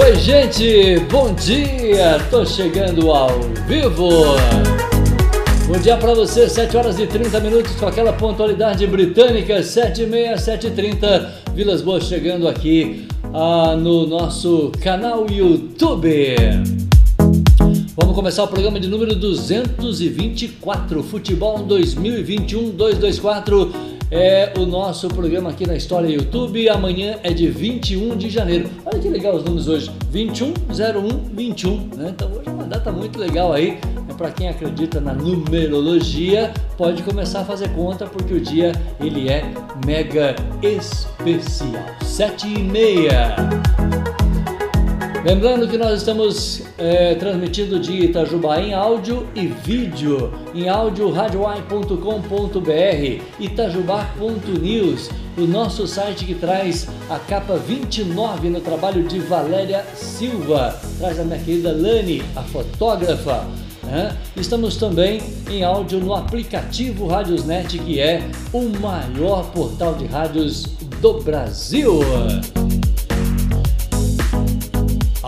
Oi, gente, bom dia! Tô chegando ao vivo. Bom dia para você, 7 horas e 30 minutos com aquela pontualidade britânica, 7 e meia, 7 e 30. Vilas Boas chegando aqui ah, no nosso canal YouTube. Vamos começar o programa de número 224, Futebol 2021-224 é o nosso programa aqui na História YouTube. Amanhã é de 21 de janeiro. Olha que legal os números hoje: 21, 01, 21. Né? Então hoje é uma data muito legal aí. É para quem acredita na numerologia, pode começar a fazer conta porque o dia ele é mega especial. 7 e meia. Lembrando que nós estamos é, transmitindo de Itajubá em áudio e vídeo, em áudio radioai.com.br, itajubá.news, o nosso site que traz a capa 29 no trabalho de Valéria Silva, traz a minha querida Lani, a fotógrafa. Né? Estamos também em áudio no aplicativo Radiosnet, que é o maior portal de rádios do Brasil.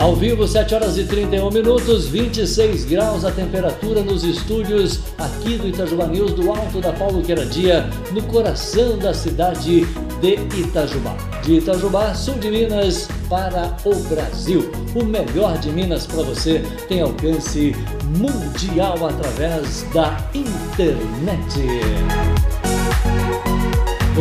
Ao vivo, 7 horas e 31 minutos, 26 graus a temperatura nos estúdios aqui do Itajubá News, do alto da Paulo Queradia, no coração da cidade de Itajubá. De Itajubá, sul de Minas, para o Brasil. O melhor de Minas para você tem alcance mundial através da internet.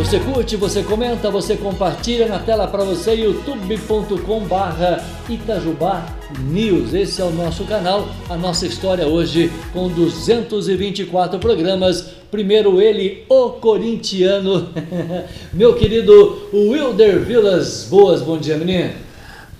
Você curte, você comenta, você compartilha na tela para você youtube.com barra Itajubá News. Esse é o nosso canal, a nossa história hoje com 224 programas. Primeiro ele, o corintiano, meu querido Wilder Vilas Boas. Bom dia, menino.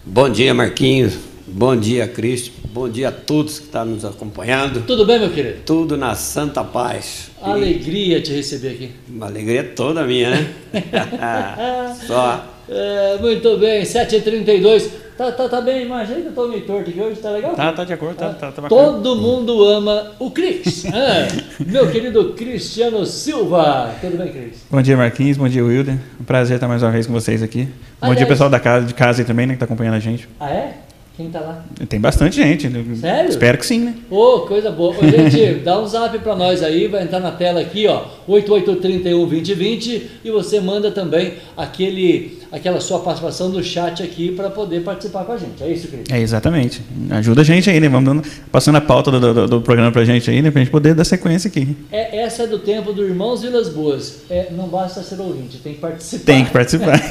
Bom dia, Marquinhos. Bom dia, Cristo. Bom dia a todos que estão nos acompanhando. Tudo bem, meu querido? Tudo na santa paz. Alegria te receber aqui. Uma alegria toda minha, né? Só. É, muito bem, 7h32. Tá, tá, tá bem, imagina que eu tô meio torto aqui hoje, tá legal? Tá, tá de acordo, tá, tá, tá Todo mundo ama o Cris. É, meu querido Cristiano Silva. Tudo bem, Cris? Bom dia, Marquinhos. Bom dia, Wilder. Um prazer estar mais uma vez com vocês aqui. Bom Aliás- dia, pessoal da casa, de casa aí também, né, que tá acompanhando a gente. Ah, é? Quem tá lá? Tem bastante gente. Sério? Espero que sim, né? Ô, coisa boa. Ô, gente, dá um zap pra nós aí, vai entrar na tela aqui, ó, 88312020 e você manda também aquele, aquela sua participação no chat aqui para poder participar com a gente. É isso, Cris? É, exatamente. Ajuda a gente aí, né? Vamos dando, passando a pauta do, do, do programa pra gente aí, né? Pra gente poder dar sequência aqui. É, essa é do tempo do Irmãos Vilas Boas. É, não basta ser ouvinte, tem que participar. Tem que participar.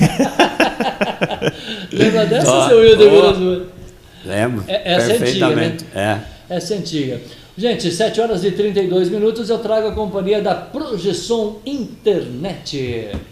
Lembra dessa, seu Wilder. Vilas Boas? Lembro? É- essa é antiga, perfeitamente. É. Essa é antiga. Gente, 7 horas e 32 minutos eu trago a companhia da Projeção Internet.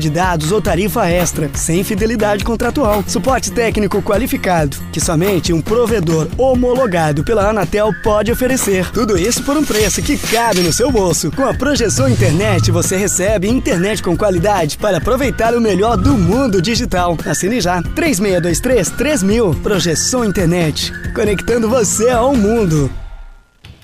de dados ou tarifa extra, sem fidelidade contratual, suporte técnico qualificado, que somente um provedor homologado pela Anatel pode oferecer. Tudo isso por um preço que cabe no seu bolso. Com a Projeção Internet, você recebe internet com qualidade para aproveitar o melhor do mundo digital. Assine já. 3623 3000. Projeção Internet. Conectando você ao mundo.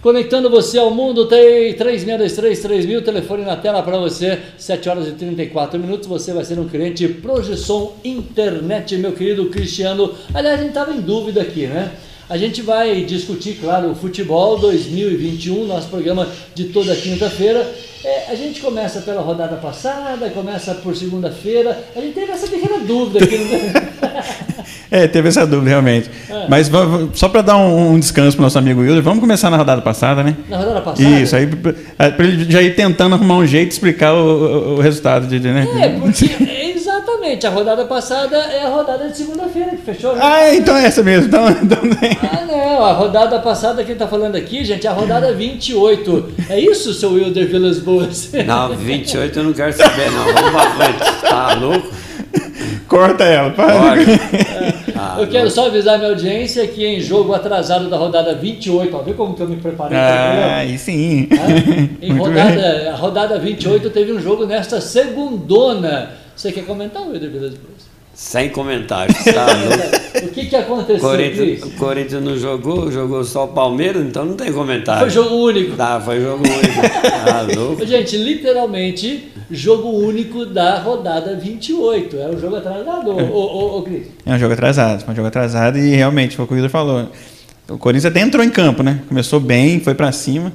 Conectando você ao mundo, tem 36233000, telefone na tela para você, 7 horas e 34 minutos. Você vai ser um cliente Projeção Internet, meu querido Cristiano. Aliás, a gente estava em dúvida aqui, né? A gente vai discutir, claro, o futebol 2021, nosso programa de toda quinta-feira. É, a gente começa pela rodada passada, começa por segunda-feira. A gente teve essa pequena dúvida aqui. No... É, teve essa dúvida, realmente. É. Mas só para dar um, um descanso pro nosso amigo Wilder, vamos começar na rodada passada, né? Na rodada passada? Isso, aí para ele já ir tentando arrumar um jeito de explicar o, o- o resultado de, de, né? É, porque exatamente, a rodada passada é a rodada de segunda-feira que fechou, né? Ah, então é essa mesmo. Então, então, Ah, não, a rodada passada que ele tá falando aqui, gente, é a rodada 28. É isso, seu Wilder Vilas Boas? Não, 28 eu não quero saber, não. Vamos pra frente. Tá louco? Corta ela, para. Olha. eu quero só avisar minha audiência que em jogo atrasado da rodada 28, ó, vê como que eu me preparei Ah, programa? aí sim. Tá? Em rodada, a rodada 28 teve um jogo nesta segundona. Você quer comentar, Wilder Vilas Boas? Sem comentários, tá louco? O que, que aconteceu, Corinthians, o Corinthians não jogou, jogou só o Palmeiras, então não tem comentário. Foi jogo único. Tá, foi jogo único. Tá louco? Gente, literalmente, jogo único da rodada 28. É um jogo atrasado, ô, ô, ô, Cris. É um jogo atrasado, foi um jogo atrasado e realmente foi o que o Wilder falou. O Corinthians até entrou em campo, né? Começou bem, foi pra cima,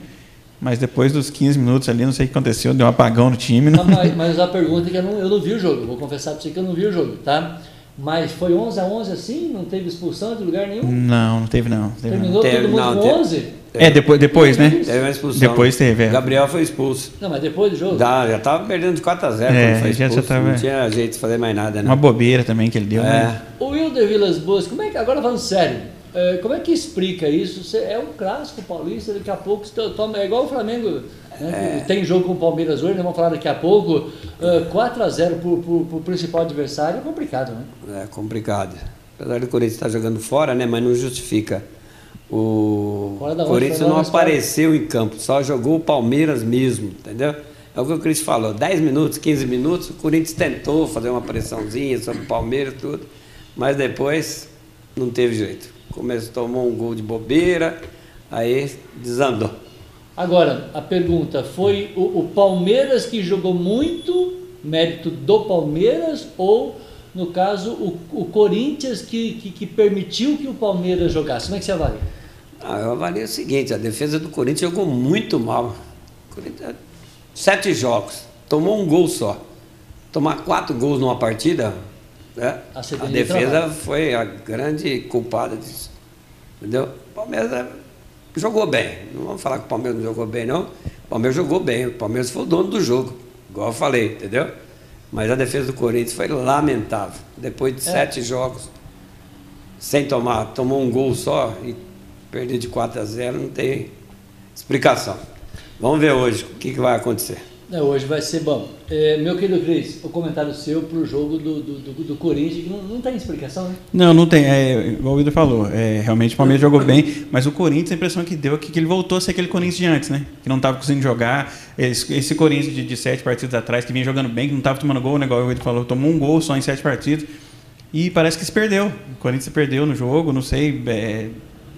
mas depois dos 15 minutos ali, não sei o que aconteceu, deu um apagão no time. Não, Não... mas, mas a pergunta é que eu não, eu não vi o jogo. Vou confessar pra você que eu não vi o jogo, tá? Mas foi 11 a 11 assim? Não teve expulsão de lugar nenhum? Não, não teve não. não teve, não. Terminou Teve, todo mundo não, com teve. 11? É, depois, depois né? Teve uma expulsão. Depois teve, é. Gabriel foi expulso. Não, mas depois do jogo? Já, já tava perdendo de 4 a 0 É, quando foi já- já expulso. tava- Não tinha jeito de fazer mais nada, Uma né? bobeira também que ele deu. né? É. O Wilder Vilas Boas, como é que, agora falando sério, é, como é que explica isso? Você- É um clássico paulista, daqui a pouco toma, é igual o Flamengo, né, que tem jogo com o Palmeiras hoje, nós vamos falar daqui a pouco, é, 4 a 0 pro, pro, pro principal adversário é complicado, né? É complicado. Apesar do Corinthians estar jogando fora, né? Mas não justifica. O? Corinthians não apareceu em campo, só jogou o Palmeiras mesmo, entendeu? É o que o Cris falou, 10 minutos, 15 minutos, o Corinthians tentou fazer uma pressãozinha sobre o Palmeiras tudo, mas depois não teve jeito. Começou, tomou um gol de bobeira, aí desandou. Agora, a pergunta, foi o, o Palmeiras que jogou muito, mérito do Palmeiras, ou, no caso, o, o Corinthians que, que, que permitiu que o Palmeiras jogasse? Como é que você avalia? Ah, eu avalio o seguinte, a defesa do Corinthians jogou muito mal. Sete jogos, tomou um gol só. Tomar quatro gols numa partida, né? A tem defesa foi a grande culpada disso. Entendeu? O Palmeiras eh, jogou bem. Não vamos falar que o Palmeiras não jogou bem, não. O Palmeiras jogou bem. O Palmeiras foi o dono do jogo, igual eu falei, entendeu? Mas a defesa do Corinthians foi lamentável. Depois de É. sete jogos, sem tomar, tomou um gol só e perder de 4 a 0 não tem explicação. Vamos ver hoje o que, que vai acontecer. É, hoje vai ser bom. É, meu querido Cris, o comentário seu pro jogo do, do, do, do Corinthians, que não, não tem explicação, né? Não, não tem. É, igual o Wilder falou. É, realmente o Palmeiras jogou bem, mas o Corinthians, a impressão que deu é que, que ele voltou a ser aquele Corinthians de antes, né? Que não estava conseguindo jogar. Esse, esse Corinthians de, de sete partidas atrás, que vinha jogando bem, que não estava tomando gol, né? Igual o Wilder falou, tomou um gol só em sete partidas. E parece que se perdeu. O Corinthians se perdeu no jogo, não sei. é,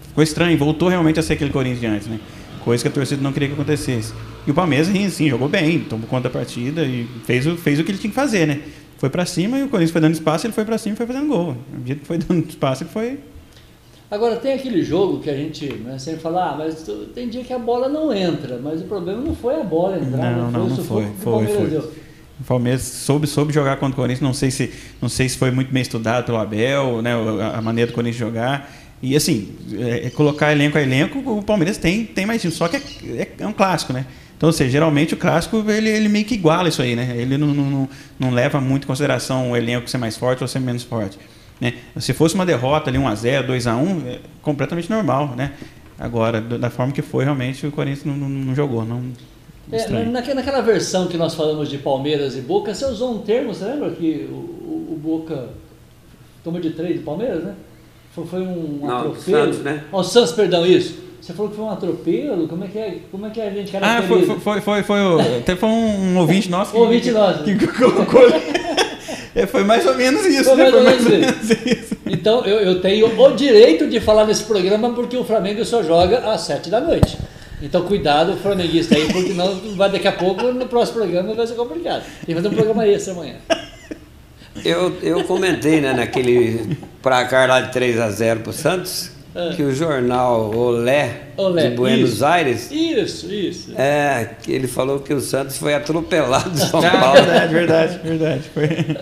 ficou estranho. Voltou realmente a ser aquele Corinthians de antes, né? Coisa que a torcida não queria que acontecesse. E o Palmeiras, sim, jogou bem, tomou conta da partida e fez o, fez o que ele tinha que fazer, né? Foi pra cima e o Corinthians foi dando espaço, ele foi pra cima e foi fazendo gol. No dia que foi dando espaço, ele foi. Agora, tem aquele jogo que a gente né, sempre fala, ah, mas tem dia que a bola não entra, mas o problema não foi a bola entrar, Não, né? não, o não sufoco foi, que o foi, Palmeiras foi. deu. O Palmeiras soube, soube jogar contra o Corinthians, não sei se, não sei se foi muito bem estudado pelo Abel, né, a, a maneira do Corinthians jogar. E assim, é, é colocar elenco a elenco, o Palmeiras tem, tem mais time, só que é, é- é um clássico, né? Então, ou seja, geralmente o clássico ele, ele meio que iguala isso aí, né? Ele não, não, não, não leva muito em consideração o elenco ser mais forte ou ser menos forte. Né? Se fosse uma derrota ali 1x0, 2x1, é completamente normal, né? Agora, da forma que foi, realmente o Corinthians não, não, não jogou, não. É, naquela versão que nós falamos de Palmeiras e Boca, você usou um termo, você lembra que o, o- o Boca tomou de três do Palmeiras, né? Foi, foi um Não, atropelo. Santos, né? Ó, o Santos, perdão, isso. Você falou que foi um atropelo? Como é que, é, como é, que a gente Ah, caracteriza? foi, foi, foi, foi, foi o- até foi um ouvinte nosso que, Ouvinte nosso. que, que colocou. É, foi mais ou menos isso, Foi né? mais ou Foi mais ou menos menos isso. Então eu, eu tenho o direito de falar nesse programa porque o Flamengo só joga às sete da noite. Então cuidado, flamenguista aí, porque não vai daqui a pouco no próximo programa vai ser complicado. Tem que fazer um programa extra amanhã. Eu, eu comentei né, naquele placar lá de 3 a 0 pro Santos, É. que o jornal Olé, Olé, de Buenos isso. Aires, Isso, isso. é, que ele falou que o Santos foi atropelado do São Ah, Paulo. verdade, verdade, verdade. Foi.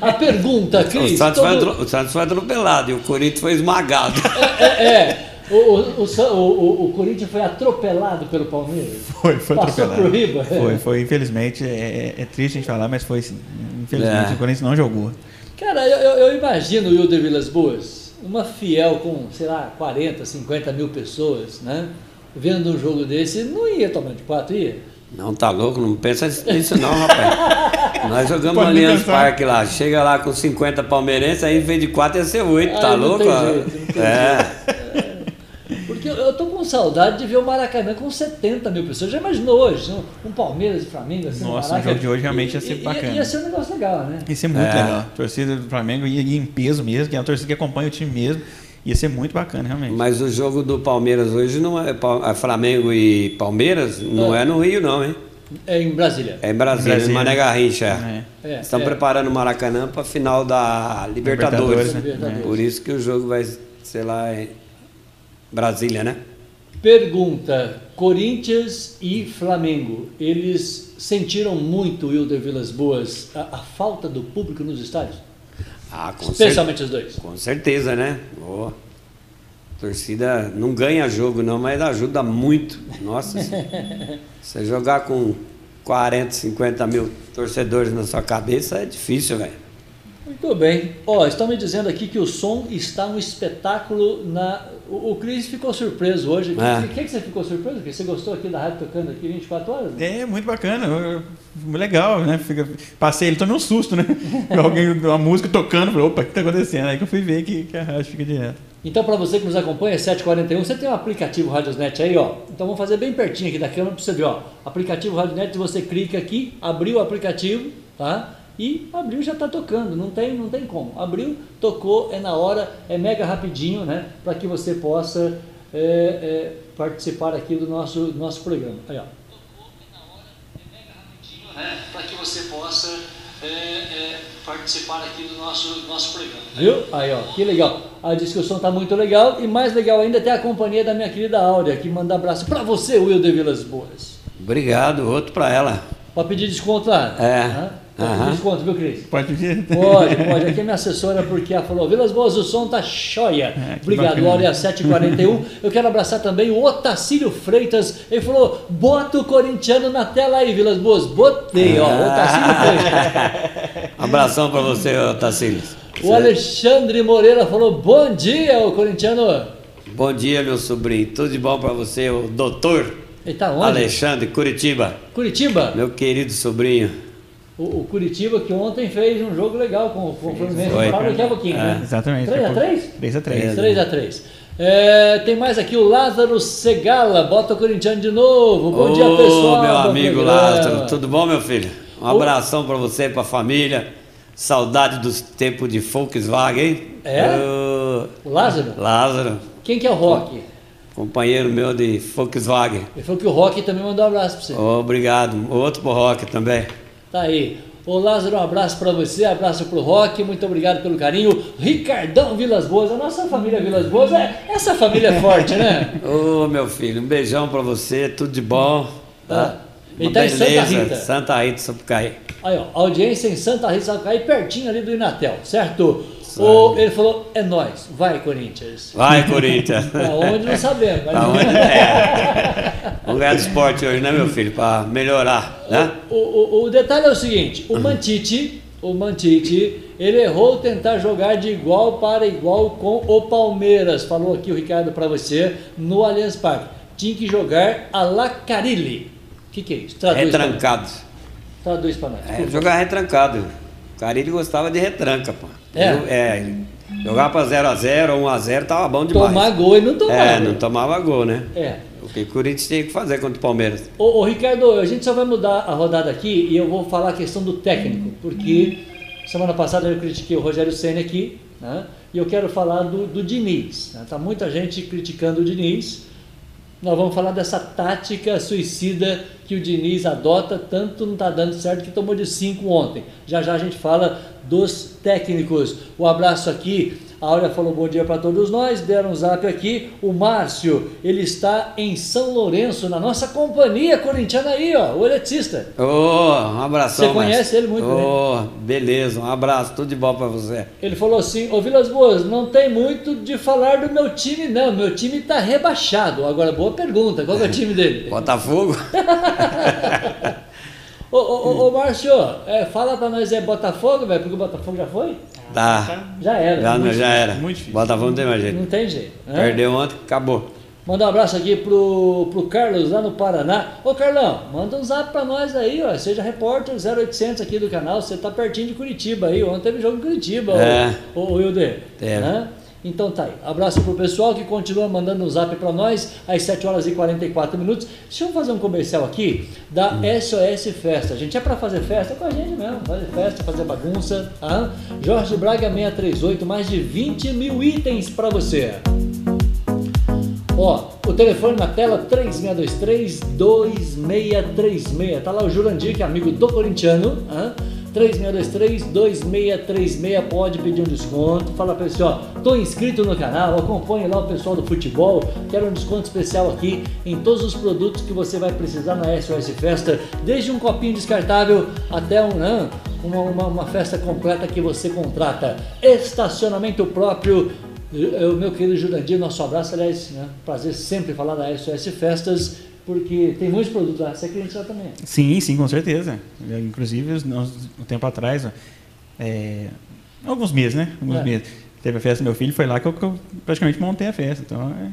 A pergunta, O Cris. Santos, foi todo- atro- o Santos foi atropelado e o Corinthians foi esmagado. É, é. O, o, o, o, o- o Corinthians foi atropelado pelo Palmeiras. Foi, foi Passou atropelado. pro Riba. Foi, foi, infelizmente, é, é triste a gente falar, mas foi. Infelizmente, É. o Corinthians não jogou. Cara, eu, eu- eu imagino o Wilder Vilas Boas, uma fiel com, sei lá, 40, 50 mil pessoas, né? Vendo um jogo desse, não ia tomar de quatro, ia? Não, tá louco? Não pensa nisso não, rapaz. Nós jogamos Pode no Allianz. Parque lá. Chega lá com 50 palmeirenses, aí em vez de 4 ia ser 8, tá Aí não louco? tem jeito, não tem é. Porque eu, eu tô com saudade de ver o Maracanã com 70 mil pessoas. Já imaginou hoje? Um, um Palmeiras e Flamengo assim no Nossa, o jogo de hoje realmente ia ser bacana. Ia, ser um negócio legal, né? Ia ser muito É. legal. A torcida do Flamengo ia, ia em peso mesmo, que é uma torcida que acompanha o time mesmo. Ia ser muito bacana, realmente. Mas o jogo do Palmeiras hoje não é, é Flamengo e Palmeiras, não É. é no Rio não, hein? É em Brasília. É em Brasília, Brasília. em Mané Garrincha. É. É, Estão é. preparando o Maracanã para a final da Libertadores. Libertadores, né? Libertadores. Por isso que o jogo vai, sei lá, em Brasília, né? Pergunta: Corinthians e Flamengo, eles sentiram muito, Wilder Vilas Boas, a, a falta do público nos estádios? Ah, com certeza. Especialmente os dois. Com certeza, né? Boa. Torcida não ganha jogo não, mas ajuda muito. Nossa, você jogar com 40, 50 mil torcedores na sua cabeça é difícil, velho. Muito bem. Ó, estão me dizendo aqui que o som está um espetáculo na. O, o Cris ficou surpreso hoje. O É. que, que, você ficou surpreso? Que você gostou aqui da rádio tocando aqui 24 horas? É, muito bacana. eu- eu- Legal, né? Fica- passei ele, tomei um susto, né? Alguém, uma música tocando, falei, opa, o que tá acontecendo? Aí que eu fui ver que, que a rádio fica direto. Então, para você que nos acompanha, 741, você tem um aplicativo Radiosnet aí, ó. Então, vamos fazer bem pertinho aqui da câmera para você ver, ó. Aplicativo Radiosnet, você clica aqui, abriu o aplicativo, tá? E abriu já está tocando, não tem, não tem como. Abriu, tocou, é na hora, é mega rapidinho, né? Para que você possa é, é, participar aqui do nosso, nosso programa. Aí, ó. Né, para que você possa é, é, participar aqui do nosso, nosso programa. Viu? Aí, ó, que legal. A discussão está muito legal e mais legal ainda é ter a companhia da minha querida Áurea, que manda abraço para você, Wilder Vilas Boas. Obrigado, outro para ela. Pode pedir desconto lá? É. Hã? Aham. desconto, viu, Cris? Pode ver? Pode, pode. Aqui é minha assessora porque ela falou, Vilas Boas, o som tá choia. É, que Obrigado, bacana. Áurea 741. Eu quero abraçar também o Otacílio Freitas. Ele falou, bota o corintiano na tela aí, Vilas Boas. Botei, ó, Otacílio Freitas. Abração para você, ô Tacílio. O Alexandre Moreira falou, bom dia, o corintiano. Bom dia, meu sobrinho. Tudo de bom para você, o doutor Ele tá onde? Alexandre Curitiba. Curitiba. Meu querido sobrinho. O, o Curitiba que ontem fez um jogo legal com, com o Fluminense. Foi. Fala daqui a pouquinho, É, né? Exatamente. 3x3? 3x3. 3x3. É, tem mais aqui o Lázaro Segala, bota o corintiano de novo. Bom dia, Ô, pessoal. meu amigo. Lázaro. Tudo bom, meu filho? Um Ô. abração para você e para a família. Saudade dos tempos de Volkswagen, hein? É? O Lázaro? Lázaro, Quem que é o Rock? companheiro meu de Volkswagen. Ele falou que o Rock também mandou um abraço pra você. Obrigado. Outro pro Rock também. Tá aí. Ô Lázaro, um abraço pra você, abraço pro Rock, muito obrigado pelo carinho. Ricardão Vilas Boas, a nossa família Vilas Boas, é, essa família é forte, né? Ô, meu filho, um beijão para você. Tudo de bom. Tá. Tá? Ele tá em Santa beleza. Rita. Santa Rita, Sapucaí. Aí, ó, audiência em Santa Rita, Sapucaí, pertinho ali do Inatel, certo? O, ele falou, é nós, vai Corinthians. Vai, Corinthians. Pra onde não sabemos. mas- Pra onde é? Vamos ganhar do esporte hoje, né, meu filho? Para melhorar, né? O, o, o detalhe é o seguinte, o Mantite, o Mantite, ele errou tentar jogar de igual para igual com o Palmeiras, falou aqui o Ricardo para você, no Allianz Parque. Tinha que jogar a la Carilli. O que, que é isso? Traduz. Retrancado. Traduz para nós. É, jogar retrancado. O Carilho gostava de retranca, pô. É? Eu- é jogar pra 0x0 ou 1x0 tava bom demais. Tomar gol e não tomar. É, não tomava gol, né? É. O que o Corinthians tinha que fazer contra o Palmeiras. Ô, ô, Ricardo, a gente só vai mudar a rodada aqui e eu vou falar a questão do técnico, porque semana passada eu critiquei o Rogério Senna aqui, né? E eu quero falar do, do Diniz. Né? Tá muita gente criticando o Diniz. Nós vamos falar dessa tática suicida que o Diniz adota, tanto não está dando certo que tomou de 5 ontem. Já já a gente fala dos técnicos. O abraço aqui, a Áurea falou bom dia para todos nós, deram um zap aqui. O Márcio, ele está em São Lourenço, na nossa companhia corintiana aí, ó, o eletricista. Ô, um abração, Você conhece Márcio. ele muito Ô, beleza, um abraço, tudo de bom pra você. Ele falou assim: Ô Vilas Boas, não tem muito de falar do meu time, não. Meu time está rebaixado. Agora, boa pergunta: qual é o time dele? Botafogo? Ô, ô, ô, ô Márcio, é, fala pra nós, é Botafogo, velho? Porque o Botafogo já foi? Tá. Já era. Já, não, já era. muito difícil. Botafogo não tem mais não jeito. tem jeito. né? Perdeu ontem, acabou. Mandar um abraço aqui pro, pro Carlos lá no Paraná. Ô Carlão, manda um zap pra nós aí, ó. Seja repórter 0800 aqui do canal. Você tá pertinho de Curitiba aí. Ontem teve jogo em Curitiba, É. ô, ô Wilder. Teve. Né? Então tá aí. Abraço pro pessoal que continua mandando um zap pra nós às 7 horas e 44 minutos. Deixa eu fazer um comercial aqui da SOS Festa. Gente, é pra fazer festa com a gente mesmo. Fazer festa, fazer bagunça. Tá? Jorge Braga 638, mais de 20 mil itens pra você. Ó, o telefone na tela 3623-2636. Tá lá o Jurandir, que é amigo do corintiano. Hã? 3623-2636. Pode pedir um desconto. Fala pra ele assim: ó, tô inscrito no canal, acompanhe lá o pessoal do futebol. Quero um desconto especial aqui em todos os produtos que você vai precisar na SOS Festa, desde um copinho descartável até um, né, uma, uma, uma festa completa que você contrata. Estacionamento próprio. Eu, meu querido Jurandir, nosso abraço, aliás, né? prazer sempre falar da SOS Festas, porque tem muitos produtos lá, você é cliente lá também. Sim, sim, com certeza. Eu, Inclusive, nós, um tempo atrás, é, alguns meses, né? Alguns É. meses. Teve a festa do meu filho, foi lá que eu, que eu praticamente montei a festa. Então, é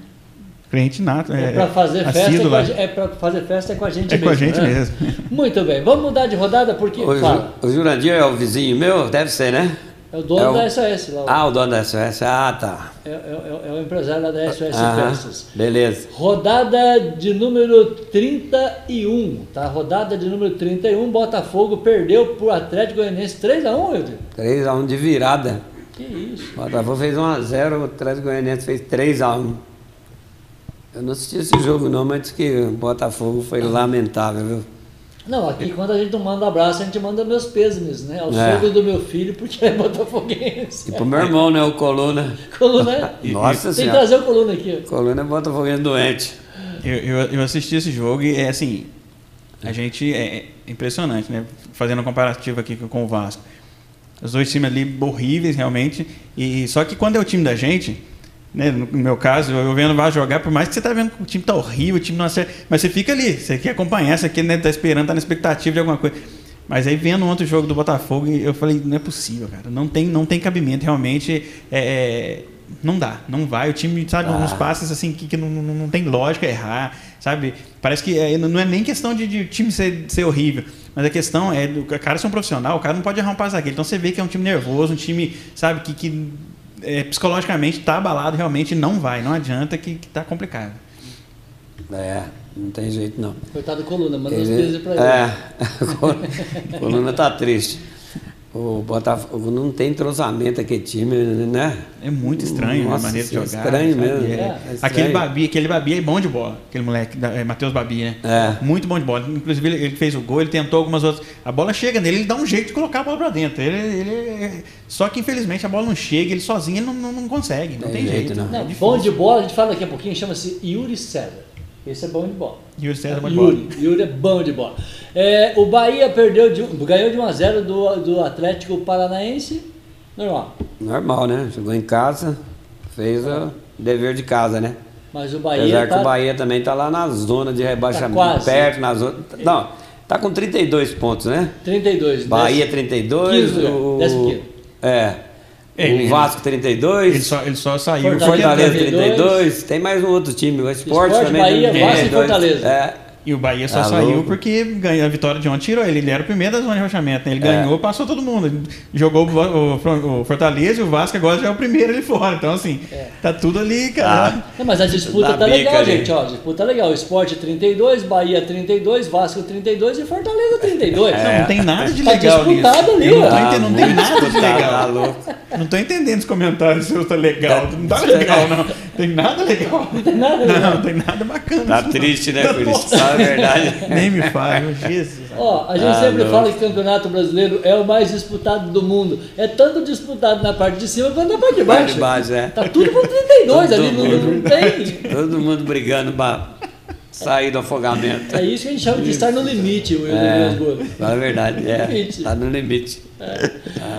cliente nato. É, É, para fazer festa, é é pra fazer festa é com a gente É mesmo. com a gente né? mesmo. Muito bem, vamos mudar de rodada porque. O, Fala, o Jurandir é o vizinho meu? Deve ser, né? É o dono é o- da SOS lá. Ah, o dono da SOS. Ah, tá. É, é- é- é o empresário lá da SOS Festas. beleza. Rodada de número 31, tá? Rodada de número 31, Botafogo perdeu pro Atlético Goianiense 3x1, Wilder. 3x1 de virada. Que isso? Botafogo fez 1x0, o Atlético Goianiense fez 3x1. Eu não assisti esse jogo não, mas disse que o Botafogo foi lamentável, viu? Não, aqui quando a gente não manda abraço, a gente manda meus pêsames, né? Ao É. sogro do meu filho, porque é botafoguense. E pro meu irmão, né, o Coluna. Coluna, Nossa tem que Senhora. trazer o Coluna aqui. Coluna é botafoguense doente. Eu, eu, eu assisti esse jogo e é assim, a gente é é impressionante, né? Fazendo um comparativo aqui com com o Vasco. Os dois times ali horríveis realmente. E só que quando é o time da gente, né? No meu caso, eu vendo Vasco jogar, por mais que você tá vendo que o time tá horrível, o time não acerta, mas você fica ali, você quer acompanhar, você quer, né, tá esperando, tá na expectativa de alguma coisa. Mas aí vendo ontem o jogo do Botafogo, eu falei, não é possível, cara. Não tem, não tem cabimento, realmente. é, é, não dá, não vai. O time, sabe, Ah. uns passes assim que, que não, não, não tem lógica errar, sabe? Parece que é, não é nem questão de, de o time ser, ser horrível, mas a questão é o cara ser um profissional, o cara não pode errar um passe daquele. Então você vê que é um time nervoso, um time, sabe, que, que é, psicologicamente tá abalado, realmente não vai, não adianta que, que tá complicado. É, não tem jeito não. Coitado do Coluna, manda uns Ele- beijo pra ele. É, Coluna tá triste. O Botafogo não tem entrosamento aquele time, né? É muito estranho Nossa, a maneira de é jogar. estranho sabe? mesmo. É. É. É estranho. Aquele Babi, aquele Babi é bom de bola. Aquele moleque, é, Matheus Babi, né? É. Muito bom de bola. Inclusive, ele, ele fez o gol, ele tentou algumas outras. A bola chega nele, ele dá um jeito de colocar a bola pra dentro. Ele, ele- Só que, infelizmente, a bola não chega, ele sozinho ele não, não, não consegue. Não Tem tem, jeito, jeito. não. É Não, difícil. bom de bola, a gente fala daqui a pouquinho, chama-se Yuri César. Esse é bom de bola. Yuri César é bom de bola. Yuri, Yuri é bom de bola. É, o Bahia perdeu de, ganhou de 1 a 0 do, do Atlético Paranaense. Normal. Normal, né? Chegou em casa, fez o dever de casa, né? Mas o Bahia Apesar que tá, o Bahia também tá lá na zona de rebaixamento, Tá quase. perto na zona. Não, tá com 32 pontos, né? 32. Bahia desce- 32, Quinto lugar, o décimo quinto. É. É, o ele- Vasco 32, Ele só, ele só saiu. o Fortaleza Fortaleza 32. 32, tem mais um outro time, o Sport, Sport, também Bahia, tem Vasco e 32. Fortaleza. É. E o Bahia só Tá saiu louco. porque ganhou a vitória de ontem tirou ele. Ele era o primeiro da zona de rebaixamento. Né? Ele É. ganhou, passou todo mundo. Jogou o, o- o Fortaleza e o Vasco agora já é o primeiro ali fora. Então, assim, tá tudo ali, cara. Não, mas a disputa tá legal, ali. gente. Ó, a disputa tá legal. Sport 32, Bahia 32, Vasco 32 e Fortaleza 32. Não, não tem nada de Tá legal disputado nisso. ali, não ó. tô Tá entendendo, não tem nada de legal. Tá. Não tô entendendo os comentários se tá legal. Não tá legal, não. Tem nada legal. Não tem nada legal. Não, tem nada bacana. Tá não. triste, né, por isso? Fala a verdade. Nem me fale, Jesus. Ó, a gente Ah, sempre não. fala que o campeonato brasileiro é o mais disputado do mundo. É tanto disputado na parte de cima quanto na parte de Parte baixo. de baixo, é. Tá tudo com 32 ali, Todo não, não tem. Todo mundo brigando pra sair do afogamento. É isso que a gente chama de estar no limite, o É, a verdade, é. Limite. Tá no limite.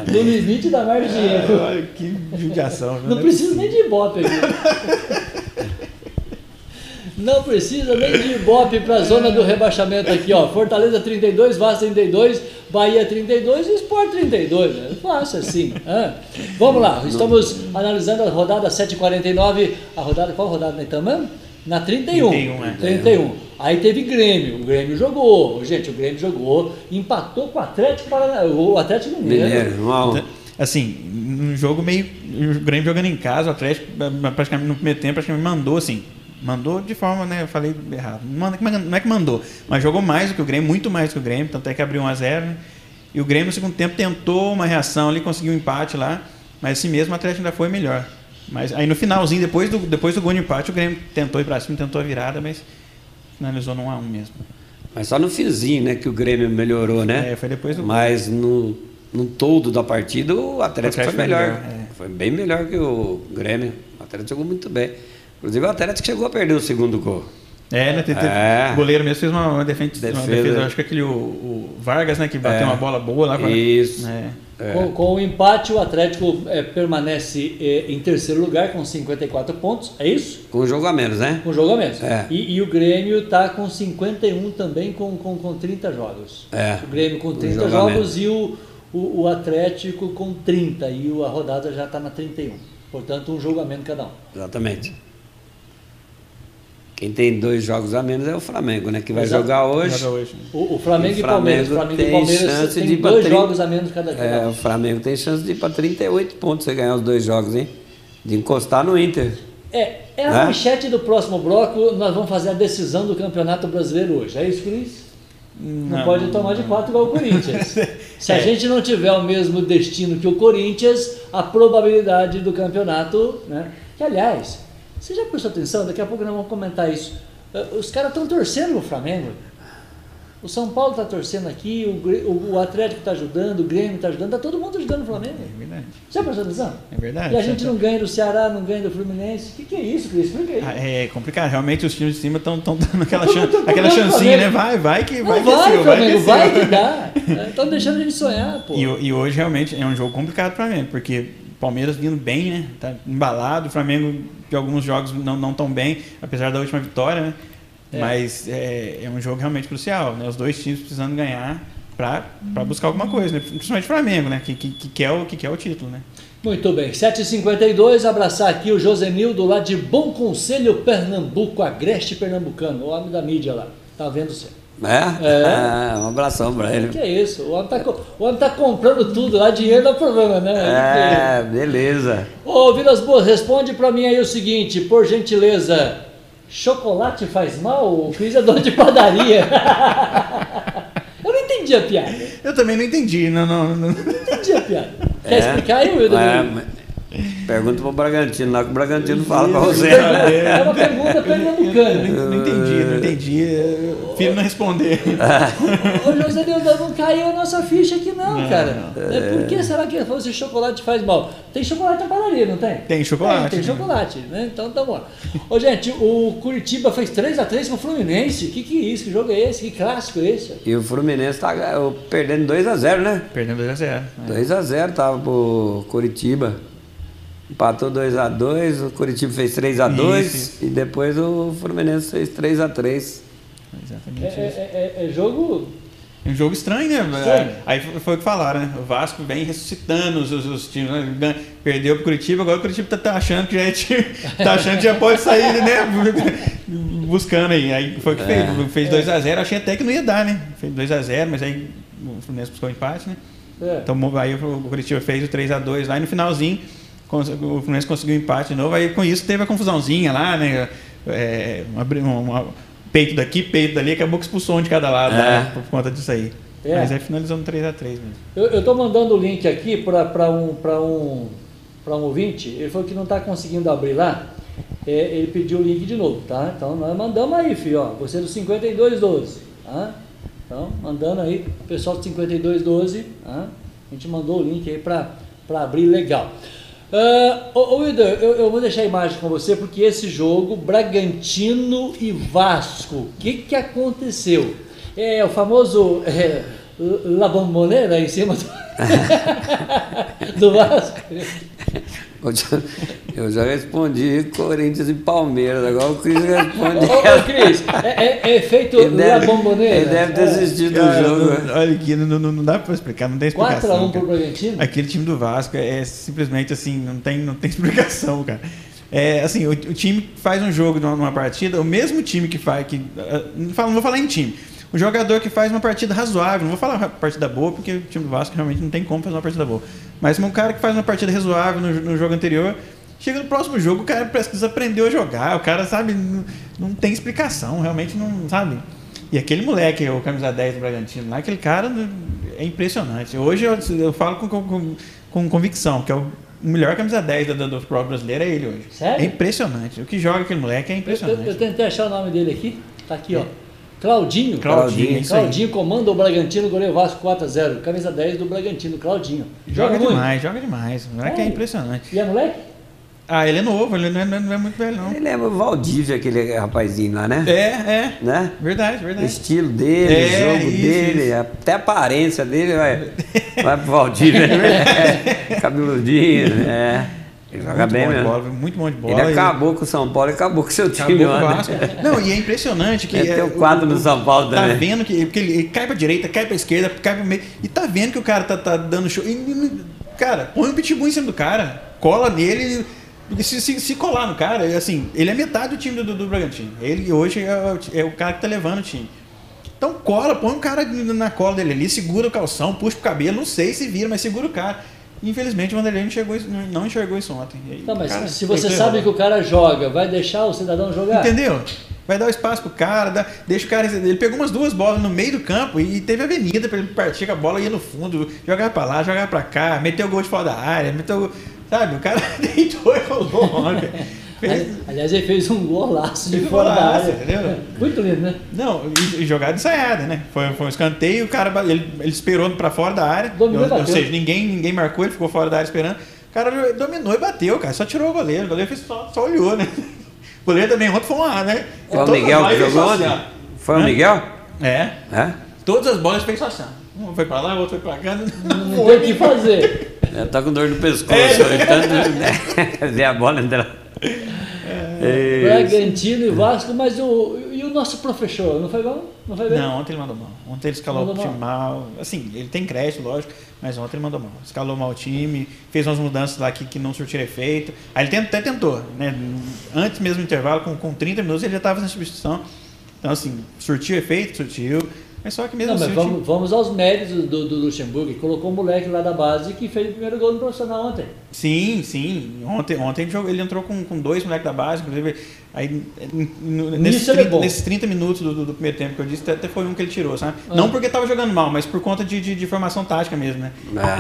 No limite da margem de erro. Olha que judiação. viu? Não precisa nem de ibope aqui. Não precisa nem de ibope para a zona do rebaixamento aqui, ó. Fortaleza 32, Vasco 32, Bahia 32 e Sport 32. É fácil assim. hã? Vamos lá, estamos analisando a rodada 749. A rodada, qual rodada nós estamos mesmo? Na 31. 31, é. 31. Aí teve Grêmio. O Grêmio jogou. Gente, o Grêmio jogou. Empatou com o Atlético Parana... O Atlético Mineiro. Um. Assim, um jogo meio. O Grêmio jogando em casa, o Atlético, praticamente no primeiro tempo, praticamente mandou assim. Mandou de forma, né? Eu falei errado. Não não é que mandou, mas jogou mais do que o Grêmio, muito mais do que o Grêmio, tanto é que abriu 1x0. Né? E o Grêmio no segundo tempo tentou uma reação ali, conseguiu um empate lá, mas assim mesmo o Atlético ainda foi melhor. Mas aí no finalzinho, depois do, depois do gol de empate, o Grêmio tentou ir para cima, tentou a virada, mas finalizou no 1x1 mesmo. Mas só no finzinho, né, que o Grêmio melhorou, né? É, foi depois do Mas no, no todo da partida, o Atlético, O Atlético foi melhor. foi melhor, é. Foi bem melhor que o Grêmio. O Atlético jogou muito bem. Inclusive, o Atlético chegou a perder o segundo gol. É, né? Teve, É. O goleiro mesmo fez uma, uma defesa, uma Defesa. defesa, acho que aquele o, o Vargas, né, que bateu É. uma bola boa lá. com a- Isso. É. É. Com, com o empate, o Atlético eh, permanece eh, em terceiro lugar com 54 pontos. É isso? Com um jogo a menos, né? Com jogo a menos. É. E, e o Grêmio está com 51 também, com, com, com 30 jogos. É. O Grêmio com 30 jogo a jogos e o, o, o Atlético com 30. E a rodada já está na 31. Portanto, um jogo a menos cada um. Exatamente. Quem tem dois jogos a menos é o Flamengo, né? Que vai Exato. jogar hoje. O, o Flamengo O e Palmeiras. Flamengo Flamengo e tem Palmeiras chance tem de dois 30. jogos a menos cada, É, o Flamengo tem chance de ir para 38 pontos se ganhar os dois jogos, hein? De encostar no Inter. É, é a Né? manchete do próximo bloco. Nós vamos fazer a decisão do Campeonato Brasileiro hoje. É isso, Cris? Não, Não, pode tomar de quatro igual o Corinthians. Se a É. gente não tiver o mesmo destino que o Corinthians, a probabilidade do campeonato, né? Que aliás, você já prestou atenção? Daqui a pouco nós vamos comentar isso. Eh, Os caras estão torcendo o Flamengo. O São Paulo está torcendo aqui, o, o- Atlético está ajudando, o Grêmio está ajudando, está todo mundo ajudando o Flamengo. É verdade. Já prestou atenção? É verdade. E a gente não ganha do Ceará, não ganha do Fluminense. O que, que é isso, Cris? Explica aí. Ah, É complicado, realmente os times de cima estão dando aquela, chan aquela chancinha, né? Vai, vai que Não vai, vai, que é seu, Flamengo, que vai é seu. que dá. Estão deixando a gente sonhar, pô. E, e hoje realmente é um jogo complicado para mim, porque o Palmeiras vindo bem, né? Tá embalado, o Flamengo de alguns jogos não, não tão bem, apesar da última vitória, né? É. Mas é, é um jogo realmente crucial, né? Os dois times precisando ganhar para buscar alguma coisa, né? Principalmente o Flamengo, né? Que, que, que, quer o, que quer o título, né? Muito bem, 7h52, abraçar aqui o Josenildo lá de Bom Conselho, Pernambuco, Agreste Pernambucano, o homem da mídia lá. Tá vendo você? É? É. Ah, um abração pra ele. Que é isso? O homem tá, o homem tá comprando tudo lá, dinheiro não é problema, né? É, beleza. Ô, Vilas Boas, responde pra mim aí o seguinte, por gentileza. Chocolate faz mal? O Cris é dono de padaria. Eu não entendi a piada. Eu também não entendi, não, não, não. Não entendi a piada. Quer É. explicar aí, Wilder? É, mas- Pergunta pro Bragantino lá que o Bragantino fala pra você. É uma pergunta pernambucana. Não, não entendi, não entendi. Prefiro não responder. Ô, José Deus, não caiu a nossa ficha aqui não, Não, cara. É, Por que será que fosse chocolate faz mal? Tem chocolate na padaria, não tem? Tem chocolate, Tem, tem né? chocolate, né? Então tá bom. Ô, gente, o Curitiba fez 3x3 com o Fluminense. Que que é isso? Que jogo é esse? Que clássico é esse? E o Fluminense tá eh, perdendo 2x0, né? Perdendo 2x0. 2x0 tava pro Curitiba. Empatou 2x2, o Curitiba fez 3x2 Isso, e depois o Fluminense fez 3x3. É, Exatamente é- isso. é- é- é jogo. É um jogo estranho, né? Estranho. Aí foi o que falaram, né? O Vasco vem ressuscitando os, os, os times. né? Perdeu pro Curitiba, agora o Curitiba tá, tá achando que já é time, tá achando que já pode sair, né? Buscando aí. Aí foi o que É. fez. Fez 2x0, achei até que não ia dar, né? Fez 2x0, mas aí o Fluminense buscou o empate, né? É. Então aí o Curitiba fez o 3x2 lá e no finalzinho o Fluminense conseguiu empate de novo. Aí com isso teve a confusãozinha lá, né? É, uma, uma- uma- peito daqui, peito dali, acabou que expulsou um de cada lado, É. né? Por conta disso aí. É. Mas aí finalizou no 3x3 mesmo. Eu, eu tô mandando o link aqui para um, pra um, pra um ouvinte. Ele falou que não está conseguindo abrir lá. É, ele pediu o link de novo, tá? Então nós mandamos aí, filho. Ó, você é do 5212. Tá? Então, mandando aí, o pessoal do 5212. Tá? A gente mandou o link aí para abrir legal. Ah, ô, Wilder, eu, eu vou deixar a imagem com você porque esse jogo, Bragantino e Vasco, o que, que aconteceu? É o famoso é, La Bombonera em cima do, do Vasco. Eu já, respondi Corinthians e Palmeiras, agora o Cris responde. Ô, ô, Cris, é, é, é feito Ele deve, Bombonera? ele deve ter É. assistido o Cara, jogo. não- olha aqui, não, não, não dá pra explicar, não tem explicação. 4x1 pro cara. Bragantino? Aquele time do Vasco é simplesmente assim, não tem, não tem explicação, cara. É, assim, o, o time faz um jogo numa, numa partida, o mesmo time que faz. Que, uh, não, falo- não vou falar em time. O jogador que faz uma partida razoável, não vou falar partida boa, porque o time do Vasco realmente não tem como fazer uma partida boa. Mas um cara que faz uma partida razoável no, no jogo anterior, chega no próximo jogo, o cara parece que desaprendeu a jogar, o cara, sabe, não, não tem explicação, realmente não, sabe? E aquele moleque, o camisa 10 do Bragantino lá, aquele cara é impressionante. Hoje eu, eu falo com, com, com convicção, que é o melhor camisa 10 do, do, do futebol brasileiro é ele hoje. Sério? É impressionante. O que joga aquele moleque é Eu, impressionante. eu tentei achar o nome dele aqui. Tá aqui, ó. Claudinho. Claudinho, aí. Claudinho comanda o Bragantino, goleiro Vasco 4x0. Camisa 10 do Bragantino, Claudinho. Joga muito. demais, joga demais. O moleque é É. impressionante. E é moleque? Ah, ele é novo, ele não é, não é muito velho, não. Ele lembra o Valdívia, aquele rapazinho lá, né? É, é. Né? Verdade, O verdade. estilo dele, É, o jogo isso, dele, isso. até a aparência dele vai, vai pro Valdívia, né? É, cabeludinho, é. Ele joga muito bem bom de mesmo. bola, muito bom de bola. Ele e- acabou com o São Paulo e acabou com o seu Acabou time, o mano. Vasco. Não, e é impressionante que. É, tem um quadro no São Paulo Tá também. vendo que. Porque ele, ele cai pra direita, cai pra esquerda, cai pro meio. E tá vendo que o cara tá, tá dando show. E, e, cara, põe um pitbull em cima do cara, cola nele. Porque se, se, se colar no cara, assim, ele é metade do time do, do, Bragantino. Ele hoje é o, é o cara que tá levando o time. Então cola, põe um cara na cola dele ali, segura o calção, puxa o cabelo, não sei se vira, mas segura o cara. Infelizmente o Vanderlei não, chegou, não enxergou isso ontem. Aí, Tá, mas cara, se você sabe errado. que o cara joga, vai deixar o cidadão jogar? Entendeu? Vai dar o espaço pro cara, dá- deixa o cara. Ele pegou umas duas bolas no meio do campo e teve avenida pra ele partir com a bola, ia no fundo, jogar pra lá, jogar pra cá, meteu o gol de fora da área, meteu. Sabe, o cara deitou e rolou ontem. Fez- Ali- Aliás, ele fez um golaço de Fez um fora da golaço, área. entendeu? Muito lindo, né? Não, e, e jogada ensaiada, né? Foi, foi um escanteio, o cara ele, ele esperou pra fora da área. Dominou ou, ou seja, ninguém, ninguém marcou, ele ficou fora da área esperando. O cara dominou e bateu, cara. Só tirou o goleiro. O goleiro fez só, só olhou, né? O goleiro também ontem foi uma, né? Foi o Miguel que jogou ontem? assim, Foi o? Miguel? É. É? Todas as bolas fez só assim. Um foi pra lá, o outro foi pra cá. Não tem o que fazer. Tá com dor no pescoço, É. tanto né? ver a bola entrar. É, Bragantino e Vasco, mas o, e o nosso professor, não foi bom? Não foi bem? Não, ontem ele mandou mal. Ontem ele escalou Mandou o time mal. Assim, ele tem crédito, lógico, mas ontem ele mandou mal. Escalou mal o time, fez umas mudanças lá que, que não surtiram efeito. Aí ele até tentou, né? Antes mesmo do intervalo, com, com 30 minutos, ele já estava fazendo substituição. Então, assim, surtiu efeito, surtiu. Mas só que mesmo Não, mas assim. o time- vamos, vamos aos méritos do, do Luxemburgo, que colocou o moleque lá da base que fez o primeiro gol no profissional ontem. Sim, sim. Ontem, ontem ele, jogou- ele entrou com, com dois moleques da base, inclusive. Aí, nesses, ele é 30, bom. nesses 30 minutos do, do- do primeiro tempo que eu disse, até- foi um que ele tirou, sabe? Ah. Não porque estava jogando mal, mas por conta de, de, de formação tática mesmo, né?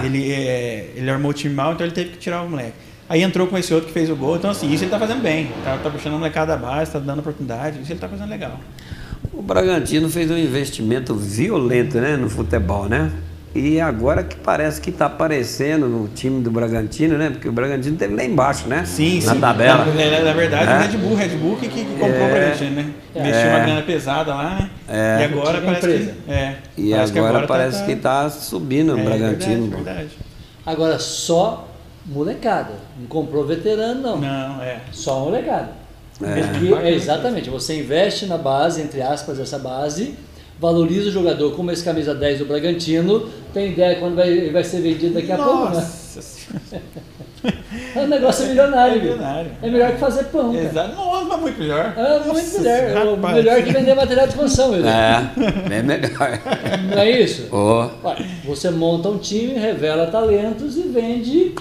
É. Ele, é, ele armou o time mal, então ele teve que tirar o moleque. Aí entrou com esse outro que fez o gol, então assim, isso ele tá fazendo bem. Tá, tá puxando a molecada da base, tá dando oportunidade, isso ele tá fazendo legal. O Bragantino fez um investimento violento né, no futebol, né? E agora que parece que está aparecendo no time do Bragantino, né? Porque o Bragantino teve lá embaixo, né? Sim, Na sim. tabela. Na, na- na verdade, É. o Red Bull, Red Bull que, que comprou É. o Bragantino, né? Investiu É. uma grana pesada lá, né? É. E agora parece empresa. que. É, E parece que agora, tá- parece tá- que está subindo o É, Bragantino. Verdade, verdade. Agora, só molecada. Não comprou veterano, não. Não, é. Só molecada. É. É, exatamente, você investe na base, entre aspas, essa base, valoriza o jogador, como esse camisa 10 do Bragantino, tem ideia quando vai, ele vai ser vendido daqui a pouco, né? Nossa Senhora. O negócio é milionário. É milionário. É melhor que fazer pão, cara. Exato. Nossa, mas muito melhor. É muito Nossa, melhor. É rapaz. melhor que vender material de construção. É, bem melhor. Não é isso? Ué, Você monta um time, revela talentos e vende.